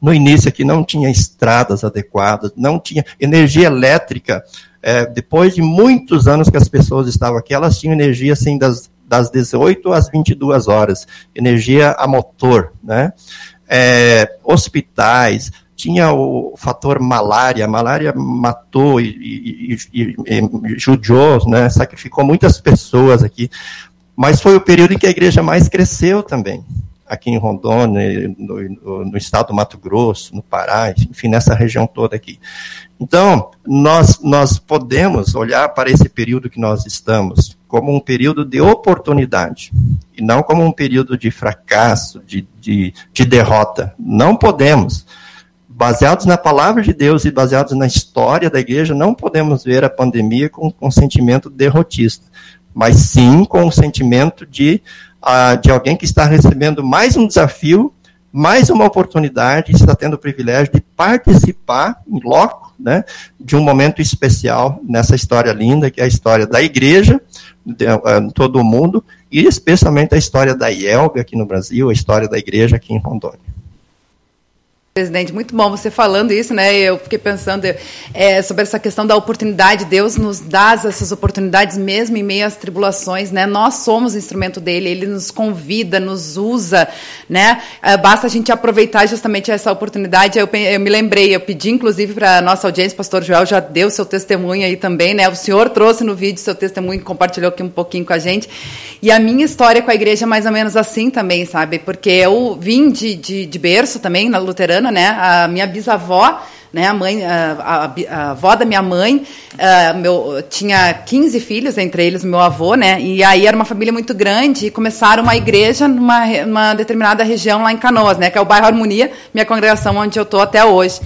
no início aqui não tinha estradas adequadas, não tinha energia elétrica. É, depois de muitos anos que as pessoas estavam aqui, elas tinham energia assim das, das 18 às 22 horas, energia a motor, né? É, hospitais, tinha o fator malária, a malária matou e, e, e, e judiou, né, sacrificou muitas pessoas aqui. Mas foi o período em que a igreja mais cresceu também, aqui em Rondônia, no, no, estado do Mato Grosso, no Pará, enfim, nessa região toda aqui. Então, nós, nós podemos olhar para esse período que nós estamos como um período de oportunidade, e não como um período de fracasso, de, de, de derrota. Não podemos. Baseados na palavra de Deus e baseados na história da igreja, não podemos ver a pandemia com, um sentimento derrotista mas sim com o sentimento de, uh, de alguém que está recebendo mais um desafio, mais uma oportunidade, está tendo o privilégio de participar em loco, né, de um momento especial nessa história linda, que é a história da igreja, de, uh, todo o mundo, e especialmente a história da IELB aqui no Brasil, a história da igreja aqui em Rondônia. Presidente, muito bom você falando isso, né? Eu fiquei pensando é, sobre essa questão da oportunidade. Deus nos dá essas oportunidades mesmo em meio às tribulações, né? Nós somos instrumento dele, ele nos convida, nos usa, né? É, basta a gente aproveitar justamente essa oportunidade. Eu, eu me lembrei, eu pedi inclusive para a nossa audiência, pastor Joel já deu seu testemunho aí também, né? O senhor trouxe no vídeo seu testemunho, compartilhou aqui um pouquinho com a gente. E a minha história com a igreja é mais ou menos assim também, sabe? Porque eu vim de, de, de berço também, na luterana, né? A minha bisavó né? A mãe, a, a, a avó da minha mãe, uh, meu, tinha 15 filhos, entre eles meu avô, né? E aí era uma família muito grande e começaram uma igreja numa, numa determinada região lá em Canoas, né? Que é o bairro Harmonia, minha congregação onde eu estou até hoje.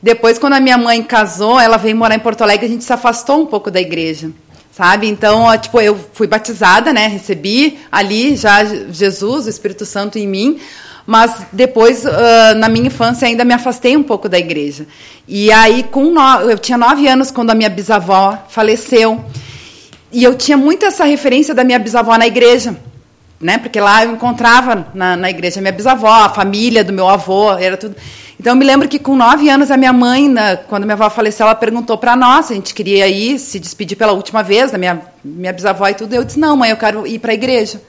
Depois, quando a minha mãe casou, ela veio morar em Porto Alegre, a gente se afastou um pouco da igreja sabe? Então, tipo, eu fui batizada, né? Recebi ali já Jesus, o Espírito Santo em mim, mas depois, uh, na minha infância, ainda me afastei um pouco da igreja. E aí, com no... eu tinha nove anos quando a minha bisavó faleceu. E eu tinha muito essa referência da minha bisavó na igreja. Né? Porque lá eu encontrava na, na igreja minha bisavó, a família do meu avô, era tudo. Então eu me lembro que com nove anos a minha mãe, na, quando minha avó faleceu, ela perguntou para nós, a gente queria ir se despedir pela última vez da minha, minha bisavó e tudo. Eu disse não, mãe, eu quero ir para a igreja.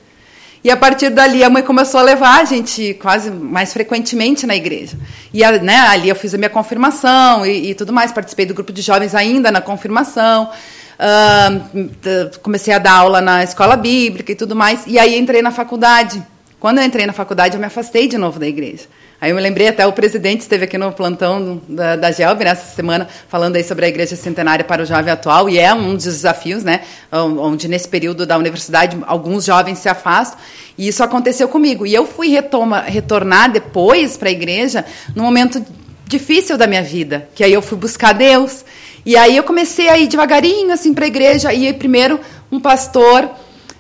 E a partir dali a mãe começou a levar a gente quase mais frequentemente na igreja. E a, né, ali eu fiz a minha confirmação e, e, tudo mais. Participei do grupo de jovens ainda na confirmação. Uh, comecei a dar aula na escola bíblica e tudo mais. E aí entrei na faculdade. Quando eu entrei na faculdade, eu me afastei de novo da igreja. Aí eu me lembrei até o presidente esteve aqui no plantão da, da GELB nessa semana falando aí sobre a igreja centenária para o jovem atual e é um dos desafios, né, onde nesse período da universidade alguns jovens se afastam e isso aconteceu comigo. E eu fui retoma, retornar depois para a igreja num momento difícil da minha vida, que aí eu fui buscar Deus. E aí eu comecei a ir devagarinho assim para a igreja e aí primeiro um pastor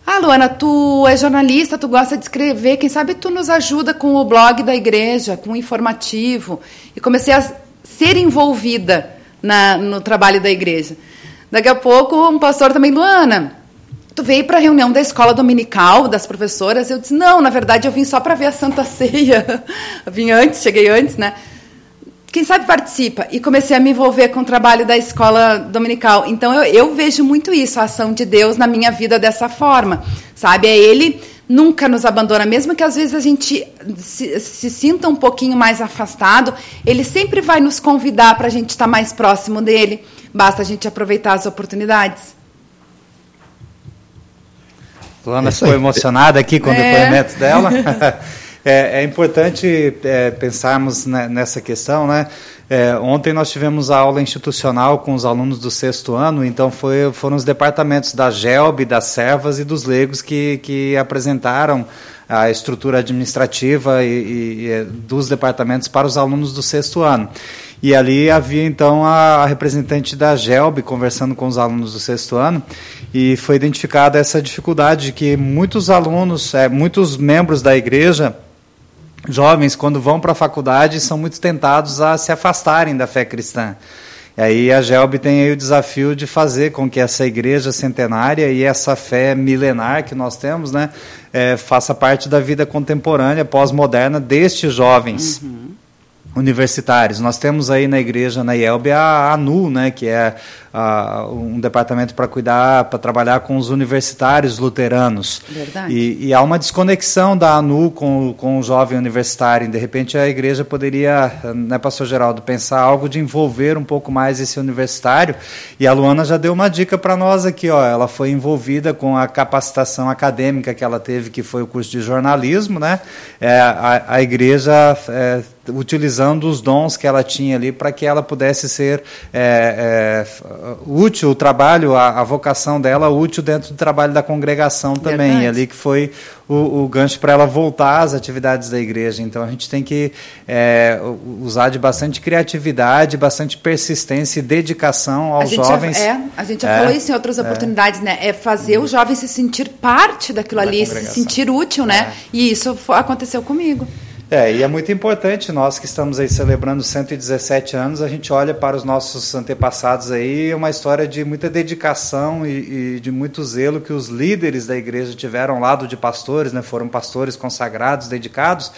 ah, Luana, tu é jornalista, tu gosta de escrever, quem sabe tu nos ajuda com o blog da igreja, com o informativo. E comecei a ser envolvida na, no trabalho da igreja. Daqui a pouco, um pastor também, Luana, tu veio para a reunião da escola dominical, das professoras? Eu disse, não, na verdade eu vim só para ver a Santa Ceia. eu vim antes, cheguei antes, né? Quem sabe participa. E comecei a me envolver com o trabalho da escola dominical. Então eu, eu vejo muito isso, a ação de Deus na minha vida dessa forma. Sabe? É Ele nunca nos abandona, mesmo que às vezes a gente se, se sinta um pouquinho mais afastado, Ele sempre vai nos convidar para a gente estar mais próximo dele. Basta a gente aproveitar as oportunidades. Luana ficou emocionada aqui com o é. depoimento dela. É, é importante é, pensarmos nessa questão, né? É, ontem nós tivemos a aula institucional com os alunos do sexto ano, então foi, foram os departamentos da GELB, das Servas e dos Leigos que, que apresentaram a estrutura administrativa e, e, e, dos departamentos para os alunos do sexto ano. E ali havia então a, a representante da GELB conversando com os alunos do sexto ano e foi identificada essa dificuldade de que muitos alunos, é, muitos membros da igreja jovens, quando vão para a faculdade, são muito tentados a se afastarem da fé cristã. E aí a GELB tem aí o desafio de fazer com que essa igreja centenária e essa fé milenar que nós temos, né, é, faça parte da vida contemporânea, pós-moderna destes jovens. Uhum. Universitários. Nós temos aí na igreja, na IELB, a ANU, né, que é uh, um departamento para cuidar, para trabalhar com os universitários luteranos. Verdade. E, e, há uma desconexão da ANU com, com o jovem universitário. E, de repente, a igreja poderia, né, pastor Geraldo, pensar algo de envolver um pouco mais esse universitário. E a Luana já deu uma dica para nós aqui. Ó, ela foi envolvida com a capacitação acadêmica que ela teve, que foi o curso de jornalismo. Né? É, a, a igreja é, utilizando os dons que ela tinha ali para que ela pudesse ser é, é, útil o trabalho, a, a, vocação dela útil dentro do trabalho da congregação também. Verdade. ali que foi o, o gancho para ela voltar às atividades da igreja. Então a gente tem que é, usar de bastante criatividade, bastante persistência e dedicação aos jovens. Já, é, a gente já é, falou isso em outras é. oportunidades, né? É fazer o jovem se sentir parte daquilo da ali, se sentir útil, né? É. E isso aconteceu comigo. É, e é muito importante, nós que estamos aí celebrando 117 anos, a gente olha para os nossos antepassados aí, uma história de muita dedicação e, e de muito zelo que os líderes da igreja tiveram lado de pastores, né, foram pastores consagrados, dedicados,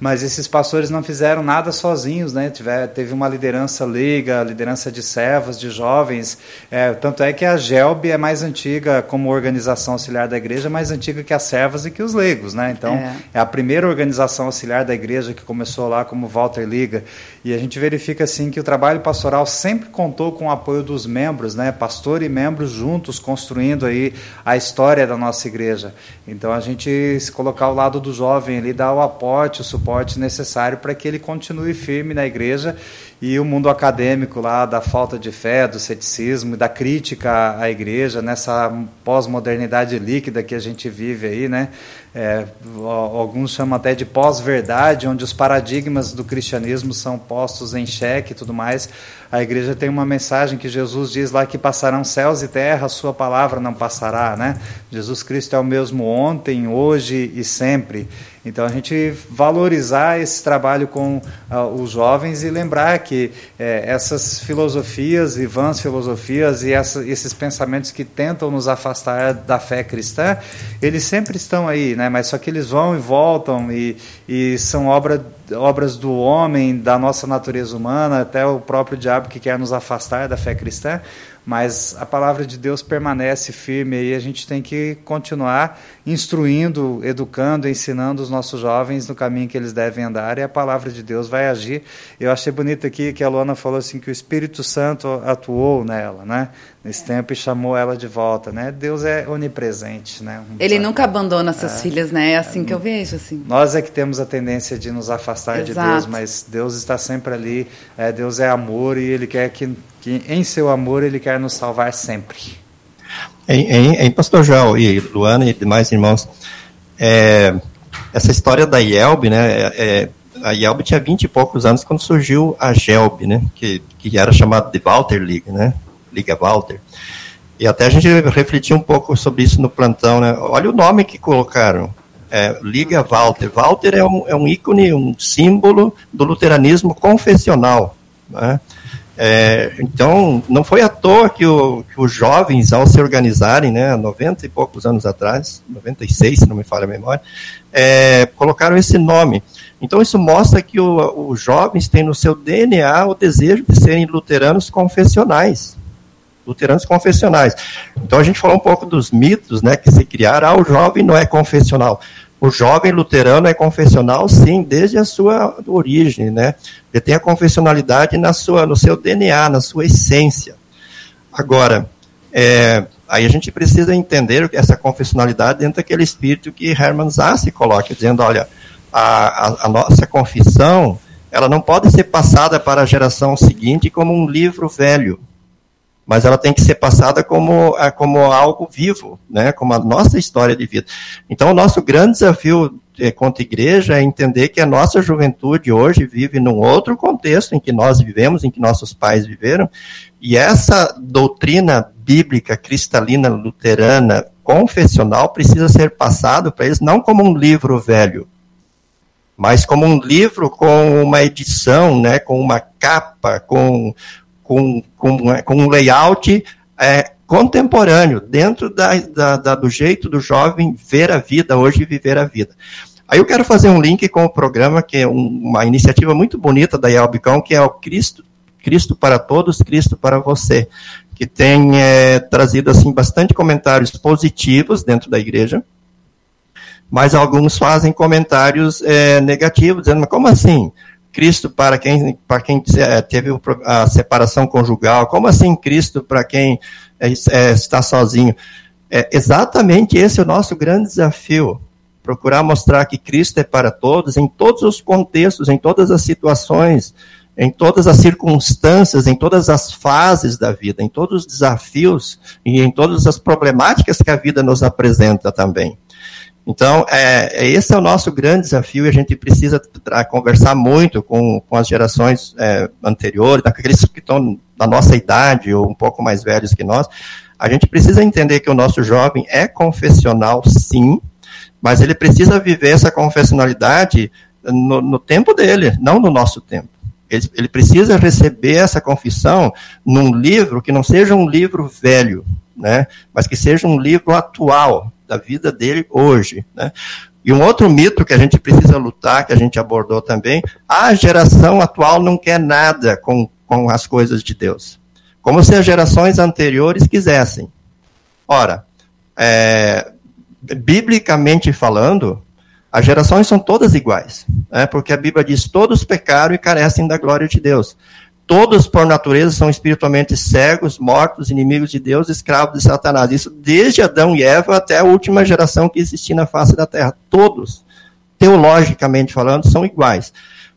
mas esses pastores não fizeram nada sozinhos, né? Tiver, teve uma liderança leiga, liderança de servos, de jovens. É, tanto é que a GELB é mais antiga como organização auxiliar da igreja, mais antiga que as servas e que os leigos, né? Então, é, é a primeira organização auxiliar da igreja que começou lá como Walter Liga. E a gente verifica assim que o trabalho pastoral sempre contou com o apoio dos membros, né? Pastor e membros juntos construindo aí a história da nossa igreja. Então a gente se colocar ao lado do jovem ali, dar o aporte, o suporte necessário para que ele continue firme na igreja e o mundo acadêmico lá da falta de fé, do ceticismo e da crítica à igreja nessa pós-modernidade líquida que a gente vive aí, né? É, alguns chamam até de pós-verdade, onde os paradigmas do cristianismo são postos em xeque e tudo mais. A igreja tem uma mensagem que Jesus diz lá que passarão céus e terra, a sua palavra não passará, né? Jesus Cristo é o mesmo ontem, hoje e sempre. Então a gente valorizar esse trabalho com uh, os jovens e lembrar que eh, essas filosofias e vãs filosofias e essa, esses pensamentos que tentam nos afastar da fé cristã, eles sempre estão aí, né? Mas só que eles vão e voltam e, e são obra, obras do homem, da nossa natureza humana, até o próprio diabo que quer nos afastar da fé cristã mas a palavra de Deus permanece firme e a gente tem que continuar instruindo, educando, ensinando os nossos jovens no caminho que eles devem andar e a palavra de Deus vai agir. Eu achei bonito aqui que a Luana falou assim que o Espírito Santo atuou nela, né? Nesse tempo e chamou ela de volta, né? Deus é onipresente, né? Ele nunca abandona suas é, filhas, né? É assim é, que eu vejo, assim. Nós é que temos a tendência de nos afastar Exato. de Deus, mas Deus está sempre ali. É, Deus é amor e Ele quer que, que em seu amor Ele quer nos salvar sempre. Em, em, em Pastor João e Luana e demais irmãos, é, essa história da IELB, né, é, é, a IELB tinha 20 e poucos anos quando surgiu a GELB, né, que, que era chamada de Walter League, né, Liga Walter. E até a gente refletiu um pouco sobre isso no plantão, né, olha o nome que colocaram, é, Liga Walter. Walter é um, é um ícone, um símbolo do luteranismo confessional, né, é, então, não foi à toa que, o, que, os jovens, ao se organizarem, né, 90 e poucos anos atrás, 96, se não me falha a memória, é, colocaram esse nome. Então, isso mostra que os jovens têm no seu DNA o desejo de serem luteranos confessionais. Luteranos confessionais. Então, a gente falou um pouco dos mitos né, que se criaram. Ah, o jovem não é confessional. O jovem luterano é confessional, sim, desde a sua origem, né? Ele tem a confessionalidade na sua, no seu DNA, na sua essência. Agora, é, aí a gente precisa entender essa confessionalidade dentro daquele espírito que Hermann Zasse coloca, dizendo, olha, a, a, a nossa confissão, ela não pode ser passada para a geração seguinte como um livro velho, mas ela tem que ser passada como, é, como algo vivo, né? como a nossa história de vida. Então, o nosso grande desafio é, contra a igreja é entender que a nossa juventude hoje vive num outro contexto em que nós vivemos, em que nossos pais viveram, e essa doutrina bíblica, cristalina, luterana, confessional, precisa ser passado para eles não como um livro velho, mas como um livro com uma edição, né, com uma capa, com com, com, com um layout é, contemporâneo, dentro da, da, da, do jeito do jovem ver a vida hoje e viver a vida. Aí eu quero fazer um link com o programa, que é um, uma iniciativa muito bonita da Yelbicão, que é o Cristo, Cristo para Todos, Cristo para Você, que tem é, trazido assim bastante comentários positivos dentro da igreja, mas alguns fazem comentários é, negativos, dizendo, mas como assim? Cristo para quem, para quem é, teve a separação conjugal? Como assim Cristo para quem é, é, está sozinho? É exatamente esse é o nosso grande desafio. Procurar mostrar que Cristo é para todos, em todos os contextos, em todas as situações, em todas as circunstâncias, em todas as fases da vida, em todos os desafios e em todas as problemáticas que a vida nos apresenta também. Então, é, é, esse é o nosso grande desafio e a gente precisa conversar muito com, com as gerações é, anteriores, aqueles que estão da nossa idade ou um pouco mais velhos que nós. A gente precisa entender que o nosso jovem é confessional, sim, mas ele precisa viver essa confessionalidade no, no tempo dele, não no nosso tempo. Ele, ele, precisa receber essa confissão num livro que não seja um livro velho, né, mas que seja um livro atual, da vida dele hoje. Né? E um outro mito que a gente precisa lutar, que a gente abordou também, a geração atual não quer nada com, com as coisas de Deus. Como se as gerações anteriores quisessem. Ora, é, biblicamente falando, As gerações são todas iguais, né? porque a Bíblia diz: todos pecaram e carecem da glória de Deus. Todos, por natureza, são espiritualmente cegos, mortos, inimigos de Deus, escravos de Satanás. Isso desde Adão e Eva até a última geração que existia na face da terra. Todos, teologicamente falando, são iguais.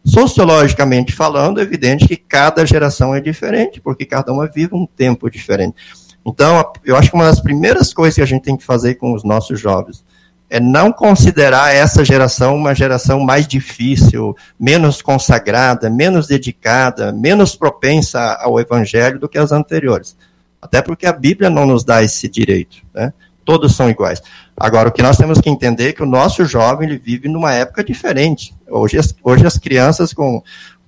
Sociologicamente falando, é evidente que cada geração é diferente, porque cada uma vive um tempo diferente. Então, eu acho que uma das primeiras coisas que a gente tem que fazer com os nossos jovens é não considerar essa geração uma geração mais difícil, menos consagrada, menos dedicada, menos propensa ao evangelho do que as anteriores. Até porque a Bíblia não nos dá esse direito, né? Todos são iguais. Agora, o que nós temos que entender é que o nosso jovem ele vive numa época diferente. Hoje, as, hoje as crianças com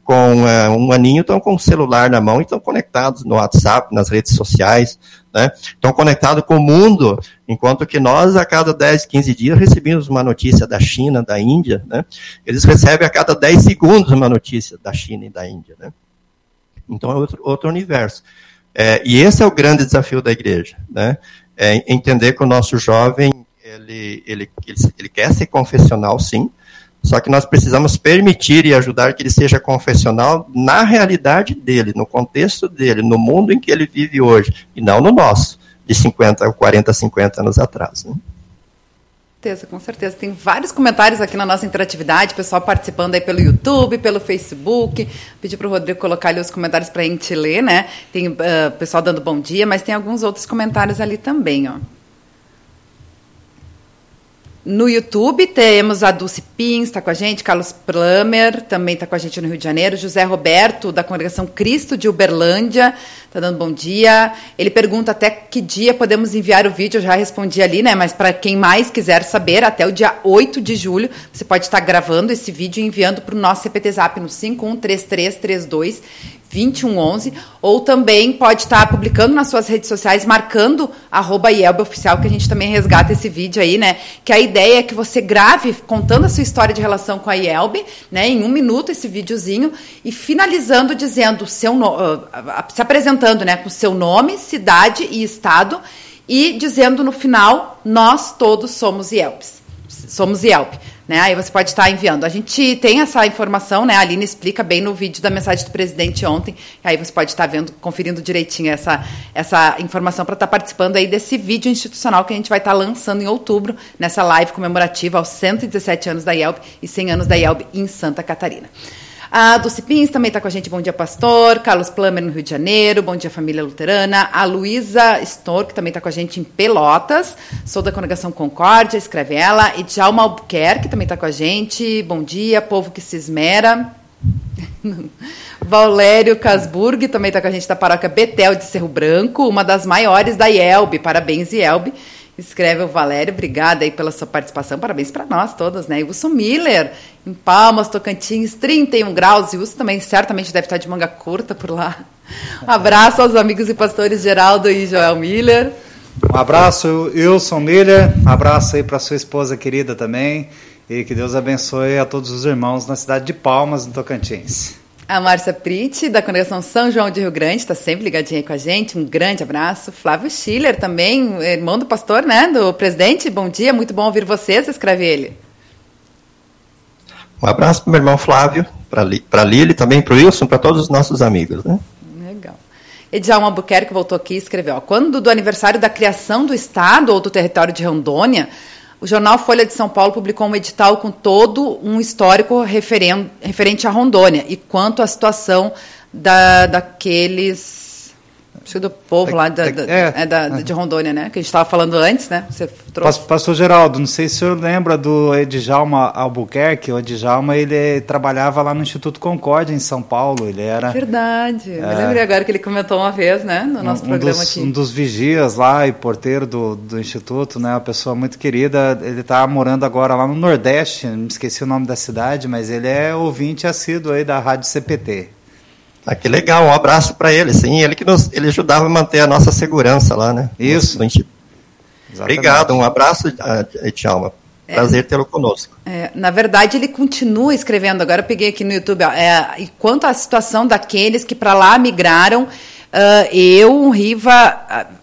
com uh, um aninho estão com o celular na mão e estão conectados no WhatsApp, nas redes sociais, né? Estão conectados com o mundo, enquanto que nós, a cada 10, 15 dias, recebemos uma notícia da China, da Índia, né? Eles recebem a cada 10 segundos uma notícia da China e da Índia, né? Então é outro, outro universo. É, e esse é o grande desafio da igreja, né? É entender que o nosso jovem, ele, ele, ele, ele quer ser confessional, sim, só que nós precisamos permitir e ajudar que ele seja confessional na realidade dele, no contexto dele, no mundo em que ele vive hoje, e não no nosso, de 50, 40, 50 anos atrás. Né? com certeza. Tem vários comentários aqui na nossa interatividade, pessoal participando aí pelo YouTube, pelo Facebook. Pedi para o Rodrigo colocar ali os comentários para a gente ler, né? Tem uh, pessoal dando bom dia, mas tem alguns outros comentários ali também, ó. No YouTube temos a Dulce Pins, está com a gente, Carlos Plummer também está com a gente no Rio de Janeiro, José Roberto, da Congregação Cristo de Uberlândia, está dando bom dia. Ele pergunta até que dia podemos enviar o vídeo, eu já respondi ali, né? Mas para quem mais quiser saber, até o dia 8 de julho, você pode estar gravando esse vídeo e enviando para o nosso CPT Zap no 513332 2111, ou também pode estar publicando nas suas redes sociais, marcando arroba Oficial, que a gente também resgata esse vídeo aí, né? Que a ideia é que você grave contando a sua história de relação com a IELB, né? Em um minuto esse videozinho, e finalizando dizendo seu no... se apresentando, né? Com seu nome, cidade e estado, e dizendo no final, nós todos somos IELBs. Somos IELB. Né? Aí você pode estar enviando. A gente tem essa informação, né? A Aline explica bem no vídeo da mensagem do presidente ontem. Aí você pode estar vendo, conferindo direitinho essa, essa informação para estar participando aí desse vídeo institucional que a gente vai estar lançando em outubro, nessa live comemorativa aos 117 anos da IELB e 100 anos da IELB em Santa Catarina. A Dulce Pins também está com a gente. Bom dia, pastor. Carlos Plummer, no Rio de Janeiro. Bom dia, família luterana. A Luísa Stor, que também está com a gente em Pelotas. Sou da Congregação Concórdia, escreve ela. E Djalma Albuquerque, que também está com a gente. Bom dia, povo que se esmera. Valério Casburg também está com a gente da paróquia Betel de Cerro Branco, uma das maiores da IELB. Parabéns, IELB. Escreve o Valério, obrigada aí pela sua participação, parabéns para nós todas, né? E Wilson Miller, em Palmas, Tocantins, 31 graus, e Wilson também certamente deve estar de manga curta por lá. Um abraço aos amigos e pastores Geraldo e Joel Miller. Um abraço, Wilson Miller, um abraço aí para sua esposa querida também, e que Deus abençoe a todos os irmãos na cidade de Palmas, no Tocantins. A Márcia Pritt, da Congregação São João de Rio Grande, está sempre ligadinha aí com a gente. Um grande abraço. Flávio Schiller também, irmão do pastor, né? Do presidente. Bom dia, muito bom ouvir vocês, escreve ele. Um abraço para o meu irmão Flávio, para a Lili, também para o Wilson, para todos os nossos amigos, né? Legal. Edjalma Albuquerque voltou aqui e escreveu: ó, quando do aniversário da criação do Estado ou do território de Rondônia, o jornal Folha de São Paulo publicou um edital com todo um histórico referente à Rondônia e quanto à situação da, daqueles Acho do povo lá da, da, é, é da, é. de Rondônia, né? Que a gente estava falando antes, né? Você trouxe. Pastor Geraldo, não sei se o senhor lembra do Edjalma Albuquerque. O Edjalma, ele trabalhava lá no Instituto Concórdia, em São Paulo. Ele era... Verdade. É, Me lembrei agora que ele comentou uma vez, né? No nosso um, programa dos, aqui. Um dos vigias lá e porteiro do, do Instituto, né? Uma pessoa muito querida. Ele está morando agora lá no Nordeste. Me esqueci o nome da cidade, mas ele é ouvinte assíduo aí da Rádio CPT. Ah, que legal, um abraço para ele, sim, ele que nos, ele ajudava a manter a nossa segurança lá, né? Isso. Obrigado, um abraço, Etialma. É. Prazer tê-lo conosco. É, na verdade, ele continua escrevendo. Agora eu peguei aqui no YouTube. Ó, é, e quanto à situação daqueles que para lá migraram, uh, eu, Riva, uh,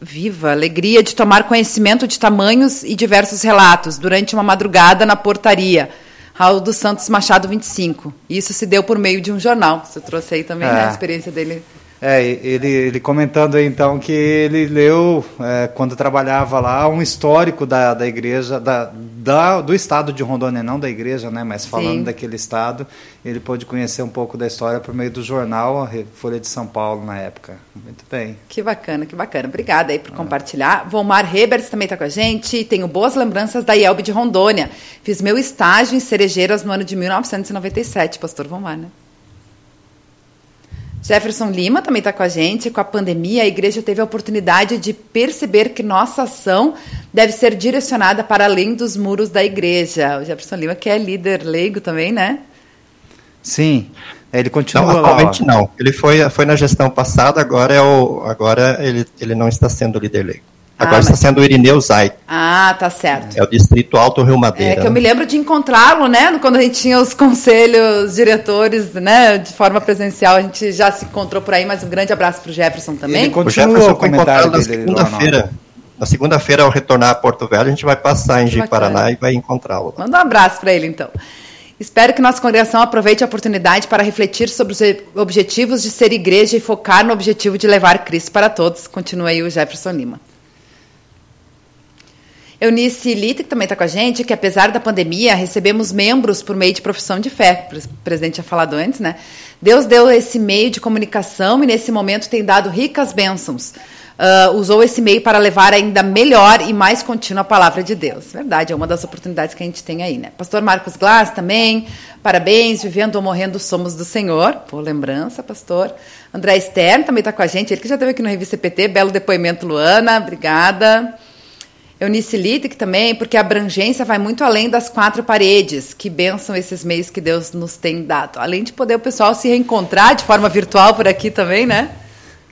viva, alegria de tomar conhecimento de tamanhos e diversos relatos durante uma madrugada na portaria. Raul dos Santos Machado 25. Isso se deu por meio de um jornal. Você trouxe aí também é. né, a experiência dele é, ele, ele comentando aí então que ele leu, é, quando trabalhava lá, um histórico da, da igreja, da, da, do estado de Rondônia, não da igreja, né, mas falando Sim. daquele estado, ele pôde conhecer um pouco da história por meio do jornal Folha de São Paulo na época. Muito bem. Que bacana, que bacana. Obrigada aí por é. compartilhar. Volmar Hebers também está com a gente. Tenho boas lembranças da IELB de Rondônia. Fiz meu estágio em Cerejeiras no ano de 1997, pastor Volmar, né? Jefferson Lima também está com a gente. Com a pandemia, a igreja teve a oportunidade de perceber que nossa ação deve ser direcionada para além dos muros da igreja. O Jefferson Lima, que é líder leigo também, né? Sim, ele continua não, atualmente lá, não. Ele foi, foi na gestão passada, agora, é o, agora ele, ele não está sendo líder leigo. Agora ah, está sendo o Irineu Zay. Ah, tá certo. É o Distrito Alto Rio Madeira. É que eu me lembro de encontrá-lo, né? Quando a gente tinha os conselhos diretores, né? De forma presencial, a gente já se encontrou por aí, mas um grande abraço para o Jefferson também. Ele o Jefferson foi encontrado na segunda-feira. Na segunda-feira, ao retornar a Porto Velho, a gente vai passar em Ji-Paraná e vai encontrá-lo. Manda um abraço para ele, então. Espero que nossa congregação aproveite a oportunidade para refletir sobre os objetivos de ser igreja e focar no objetivo de levar Cristo para todos. Continua aí o Jefferson Lima. Eunice Litte, que também está com a gente, que apesar da pandemia, recebemos membros por meio de profissão de fé. O presidente tinha falado antes, né? Deus deu esse meio de comunicação e nesse momento tem dado ricas bênçãos. Uh, usou esse meio para levar ainda melhor e mais contínua a palavra de Deus. Verdade, é uma das oportunidades que a gente tem aí, né? Pastor Marcos Glass também, parabéns, vivendo ou morrendo somos do Senhor. Pô, lembrança, pastor. André Stern também está com a gente, ele que já esteve aqui no Revista PT, belo depoimento, Luana, obrigada. Eunice Littke também, porque a abrangência vai muito além das quatro paredes. Que benção esses meios que Deus nos tem dado. Além de poder o pessoal se reencontrar de forma virtual por aqui também, né?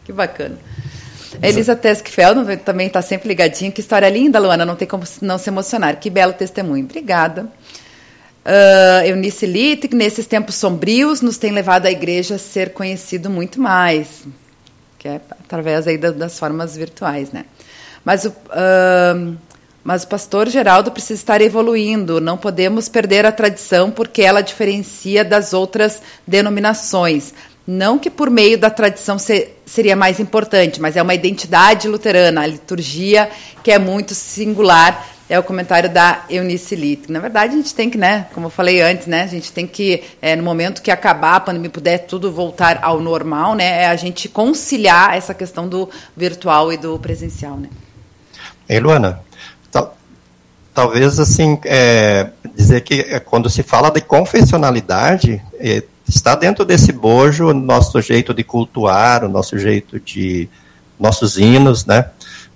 Que bacana. Elisa Teskfeld também está sempre ligadinha. Que história linda, Luana. Não tem como não se emocionar. Que belo testemunho. Obrigada. Uh, Eunice Littke, nesses tempos sombrios, nos tem levado a igreja a ser conhecido muito mais. Que é através aí das formas virtuais, né? Mas o, uh, mas o pastor Geraldo precisa estar evoluindo. Não podemos perder a tradição porque ela diferencia das outras denominações. Não que por meio da tradição ser, seria mais importante, mas é uma identidade luterana, a liturgia que é muito singular. É o comentário da Eunice Litt. Na verdade, a gente tem que, né, como eu falei antes, né, a gente tem que, é, no momento que acabar a pandemia, puder tudo voltar ao normal, né, é a gente conciliar essa questão do virtual e do presencial, né. Ei, Luana, tal, talvez assim, é, dizer que é, quando se fala de confessionalidade, é, está dentro desse bojo o nosso jeito de cultuar, o nosso jeito de. nossos hinos, né?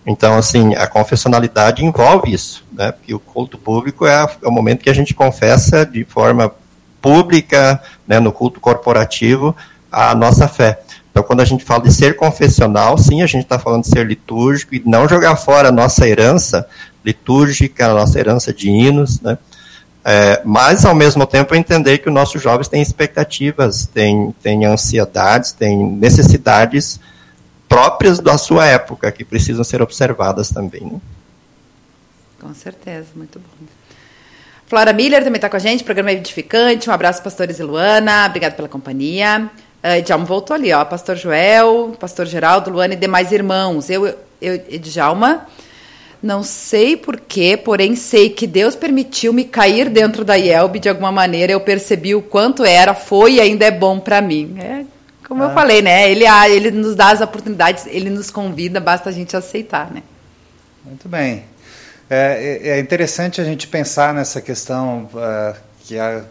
Então, assim, a confessionalidade envolve isso, né? Porque o culto público é, é o momento que a gente confessa de forma pública, né, no culto corporativo, a nossa fé. Então, quando a gente fala de ser confessional, sim, a gente está falando de ser litúrgico e não jogar fora a nossa herança litúrgica, a nossa herança de hinos, né? É, mas, ao mesmo tempo, entender que os nossos jovens têm expectativas, têm, têm ansiedades, têm necessidades próprias da sua época, que precisam ser observadas também. Né? Com certeza, muito bom. Flora Miller também está com a gente, programa edificante. Um abraço, pastores e Luana. Obrigado pela companhia. Uh, Djalma voltou ali, ó. Pastor Joel, Pastor Geraldo, Luana e demais irmãos. Eu, eu Djalma, não sei porquê, porém sei que Deus permitiu me cair dentro da IELB de alguma maneira. Eu percebi o quanto era, foi e ainda é bom para mim. É, como ah. eu falei, né? Ele, ah, ele nos dá as oportunidades, ele nos convida, basta a gente aceitar, né? Muito bem. É, é, é interessante a gente pensar nessa questão uh, que a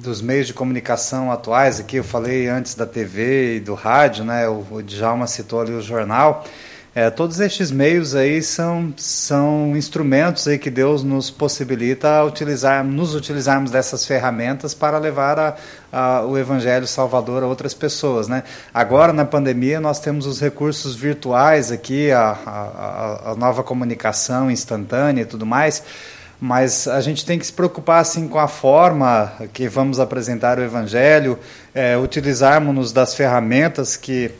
dos meios de comunicação atuais, aqui eu falei antes da TV e do rádio, né? O, o Djalma citou ali o jornal. É, todos estes meios aí são, são instrumentos aí que Deus nos possibilita utilizar, nos utilizarmos dessas ferramentas para levar a, a, o Evangelho Salvador a outras pessoas. Né? Agora, na pandemia, nós temos os recursos virtuais aqui, a, a, a nova comunicação instantânea e tudo mais, mas a gente tem que se preocupar assim com a forma que vamos apresentar o Evangelho, é, utilizarmos-nos das ferramentas que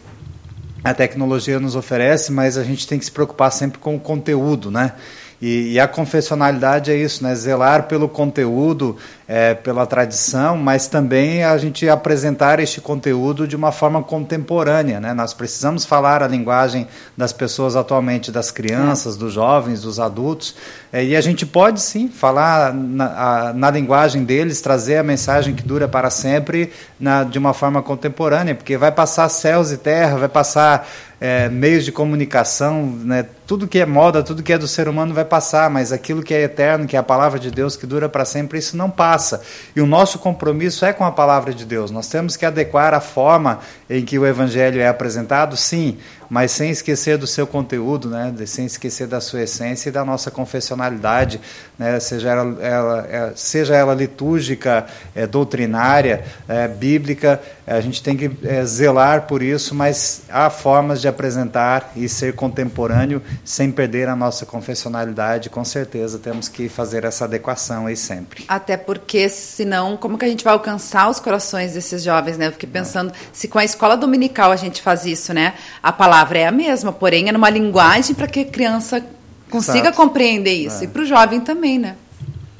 a tecnologia nos oferece, mas a gente tem que se preocupar sempre com o conteúdo, né? E, e, a confessionalidade é isso, né? Zelar pelo conteúdo, é, pela tradição, mas também a gente apresentar este conteúdo de uma forma contemporânea, né? Nós precisamos falar a linguagem das pessoas atualmente, das crianças, dos jovens, dos adultos, é, e a gente pode sim falar na, a, na, linguagem deles, trazer a mensagem que dura para sempre na, de uma forma contemporânea, porque vai passar céus e terra, vai passar é, meios de comunicação, né? tudo que é moda, tudo que é do ser humano vai passar, mas aquilo que é eterno, que é a palavra de Deus, que dura para sempre, isso não passa. E o nosso compromisso é com a palavra de Deus. Nós temos que adequar a forma em que o evangelho é apresentado, sim, mas sem esquecer do seu conteúdo, né? sem esquecer da sua essência e da nossa confessionalidade, né? seja, ela, ela, é, seja ela litúrgica, é, doutrinária, é, bíblica, a gente tem que é, zelar por isso, mas há formas de apresentar e ser contemporâneo sem perder a nossa confessionalidade, com certeza temos que fazer essa adequação aí sempre. Até porque, senão, como que a gente vai alcançar os corações desses jovens, né? Eu fiquei pensando, se com a escola dominical a gente faz isso, né? A palavra é a mesma, porém é numa linguagem para que a criança consiga Exato. compreender isso. É. E para o jovem também, né?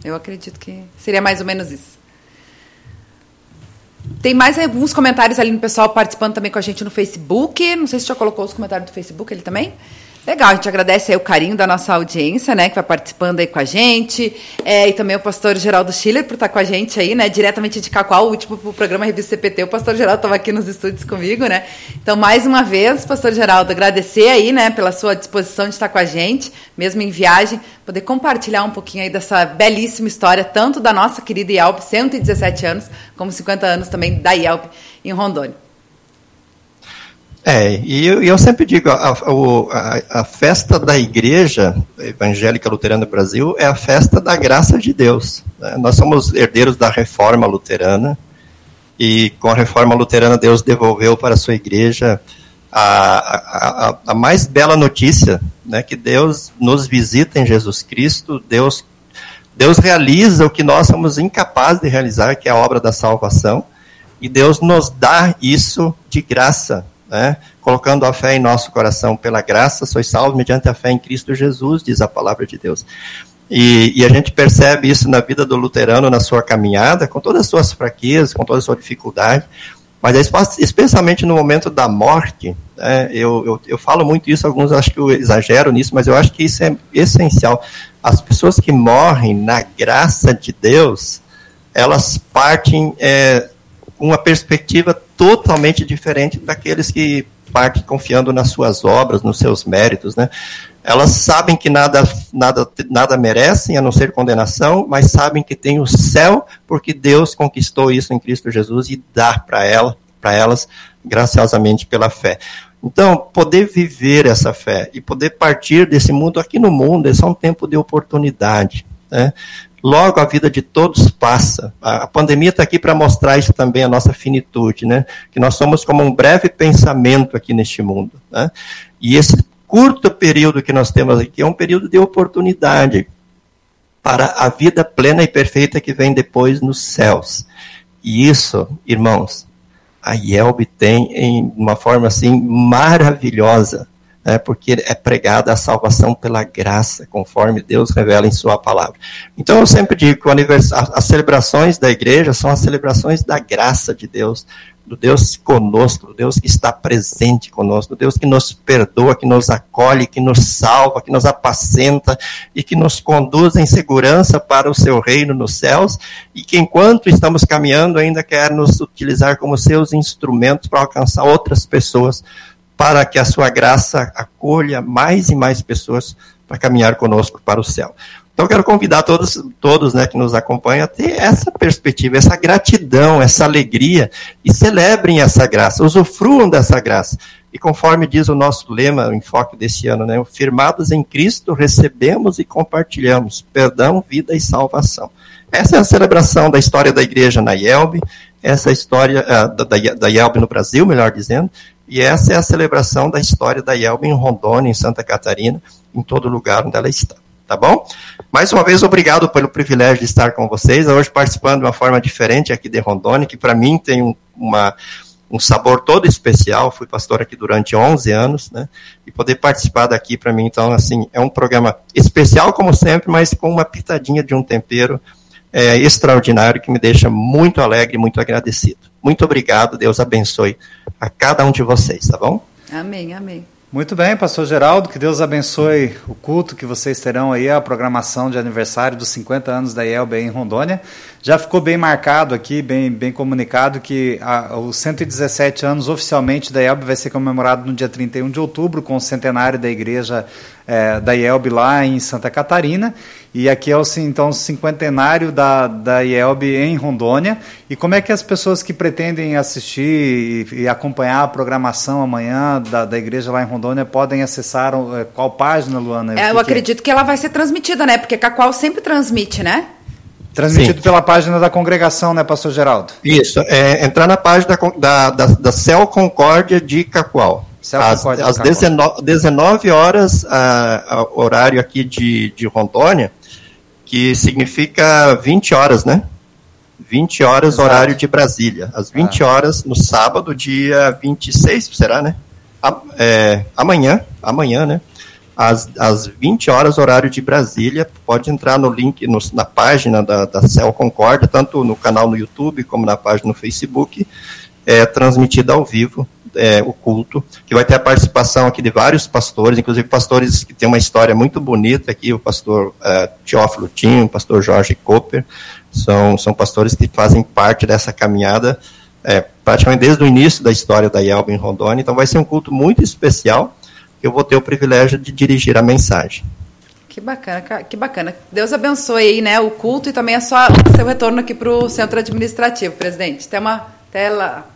Eu acredito que seria mais ou menos isso. Tem mais alguns comentários ali no pessoal participando também com a gente no Facebook. Não sei se já colocou os comentários do Facebook ele também. Legal, a gente agradece o carinho da nossa audiência, né, que vai participando aí com a gente, é, e também o pastor Geraldo Schiller por estar com a gente aí, né, diretamente de Cacoal, o último programa Revista CPT, o pastor Geraldo estava aqui nos estúdios comigo, né, então mais uma vez, pastor Geraldo, agradecer aí, né, pela sua disposição de estar com a gente, mesmo em viagem, poder compartilhar um pouquinho aí dessa belíssima história, tanto da nossa querida IELP, 117 anos, como 50 anos também da IELP em Rondônia. É, e eu, eu sempre digo, a, a, a, festa da Igreja Evangélica Luterana do Brasil é a festa da graça de Deus. Né? Nós somos herdeiros da Reforma Luterana, e com a Reforma Luterana Deus devolveu para a sua Igreja a, a, a mais bela notícia, né, que Deus nos visita em Jesus Cristo, Deus, Deus realiza o que nós somos incapazes de realizar, que é a obra da salvação, e Deus nos dá isso de graça, né? colocando a fé em nosso coração pela graça, sois salvos mediante a fé em Cristo Jesus, diz a palavra de Deus. E, e, a gente percebe isso na vida do luterano, na sua caminhada, com todas as suas fraquezas, com toda a sua dificuldade, mas é especialmente no momento da morte, né, eu, eu, eu, falo muito isso, alguns acham que eu exagero nisso, mas eu acho que isso é essencial. As pessoas que morrem na graça de Deus, elas partem é, uma perspectiva totalmente diferente daqueles que partem confiando nas suas obras, nos seus méritos, né? Elas sabem que nada, nada, nada merecem a não ser condenação, mas sabem que tem o céu porque Deus conquistou isso em Cristo Jesus e dá para ela, para elas, graciosamente pela fé. Então, poder viver essa fé e poder partir desse mundo aqui no mundo, é um tempo de oportunidade. Né? Logo a vida de todos passa. A pandemia está aqui para mostrar isso também, a nossa finitude, né? Que nós somos como um breve pensamento aqui neste mundo. Né? E esse curto período que nós temos aqui é um período de oportunidade para a vida plena e perfeita que vem depois nos céus. E isso, irmãos, a IELB tem em uma forma assim maravilhosa né, porque é pregada a salvação pela graça, conforme Deus revela em Sua palavra. Então eu sempre digo que as celebrações da igreja são as celebrações da graça de Deus, do Deus conosco, do Deus que está presente conosco, do Deus que nos perdoa, que nos acolhe, que nos salva, que nos apacenta e que nos conduz em segurança para o seu reino nos céus e que enquanto estamos caminhando ainda quer nos utilizar como seus instrumentos para alcançar outras pessoas para que a sua graça acolha mais e mais pessoas para caminhar conosco para o céu. Então, quero convidar todos, todos né, que nos acompanham a ter essa perspectiva, essa gratidão, essa alegria e celebrem essa graça, usufruam dessa graça. E conforme diz o nosso lema, o enfoque desse ano, né, firmados em Cristo, recebemos e compartilhamos perdão, vida e salvação. Essa é a celebração da história da igreja na IELB, essa é a história uh, da, da, da IELB no Brasil, melhor dizendo, e essa é a celebração da história da Yelba em Rondônia, em Santa Catarina, em todo lugar onde ela está. Tá bom? Mais uma vez, obrigado pelo privilégio de estar com vocês. Hoje participando de uma forma diferente aqui de Rondônia, que para mim tem uma, um sabor todo especial. Fui pastor aqui durante 11 anos, né? E poder participar daqui para mim, então, assim, é um programa especial como sempre, mas com uma pitadinha de um tempero é, extraordinário que me deixa muito alegre, muito agradecido. Muito obrigado, Deus abençoe a cada um de vocês, tá bom? Amém, amém. Muito bem, pastor Geraldo, que Deus abençoe o culto que vocês terão aí, a programação de aniversário dos 50 anos da IELB em Rondônia. Já ficou bem marcado aqui, bem, bem comunicado, que a, os 117 anos oficialmente da IELB vai ser comemorado no dia 31 de outubro, com o centenário da igreja é, da IELB lá em Santa Catarina. E aqui é o então cinquentenário da, da IELB em Rondônia. E como é que as pessoas que pretendem assistir e, e acompanhar a programação amanhã da, da igreja lá em Rondônia podem acessar é, qual página, Luana? É, eu que acredito que... que ela vai ser transmitida, né? Porque Cacoal sempre transmite, né? Transmitido Sim. pela página da congregação, né, pastor Geraldo? Isso, é, entrar na página da, da, da Céu Concórdia de Cacoal. Céu às, às 19, 19 horas, a, a, horário aqui de, de Rondônia, que significa 20 horas, né? 20 horas, Exato. horário de Brasília. Às 20 ah. horas, no sábado, dia 26, será, né? A, é, amanhã, amanhã, né? Às, às 20 horas, horário de Brasília. Pode entrar no link, no, na página da, da Cel Concorda, tanto no canal no YouTube como na página no Facebook. É transmitida ao vivo é, o culto, que vai ter a participação aqui de vários pastores, inclusive pastores que têm uma história muito bonita aqui, o pastor é, Teófilo Tinho, o pastor Jorge Cooper, são, são pastores que fazem parte dessa caminhada é, praticamente desde o início da história da IELB em Rondônia, então vai ser um culto muito especial, eu vou ter o privilégio de dirigir a mensagem. Que bacana, que bacana. Deus abençoe aí, né, o culto e também a sua, seu retorno aqui para o centro administrativo, presidente. Até uma tela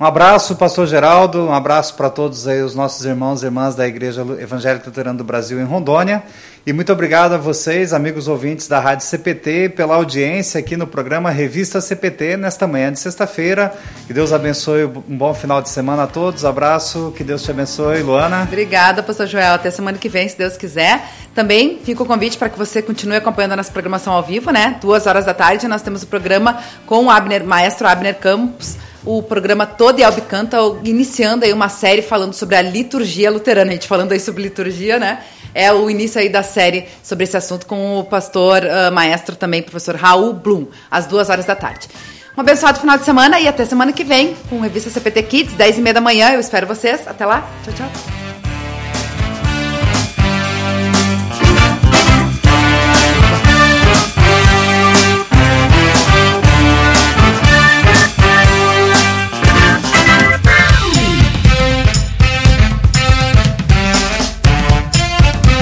um abraço, pastor Geraldo, um abraço para todos aí os nossos irmãos e irmãs da Igreja Evangélica Luterana do Brasil em Rondônia. E muito obrigado a vocês, amigos ouvintes da Rádio CPT, pela audiência aqui no programa Revista CPT nesta manhã de sexta-feira. Que Deus abençoe, um bom final de semana a todos. Abraço, que Deus te abençoe, Luana. Obrigada, pastor Joel. Até semana que vem, se Deus quiser. Também fica o convite para que você continue acompanhando a nossa programação ao vivo, né? Duas horas da tarde, nós temos o programa com o Abner, maestro Abner Campos o programa Todo e Canta, iniciando aí uma série falando sobre a liturgia luterana. A gente falando aí sobre liturgia, né? É o início aí da série sobre esse assunto com o pastor uh, maestro também, professor Raul Blum, às duas horas da tarde. Um abençoado final de semana e até semana que vem com Revista CPT Kids, 10 e meia da manhã. Eu espero vocês. Até lá. Tchau, tchau.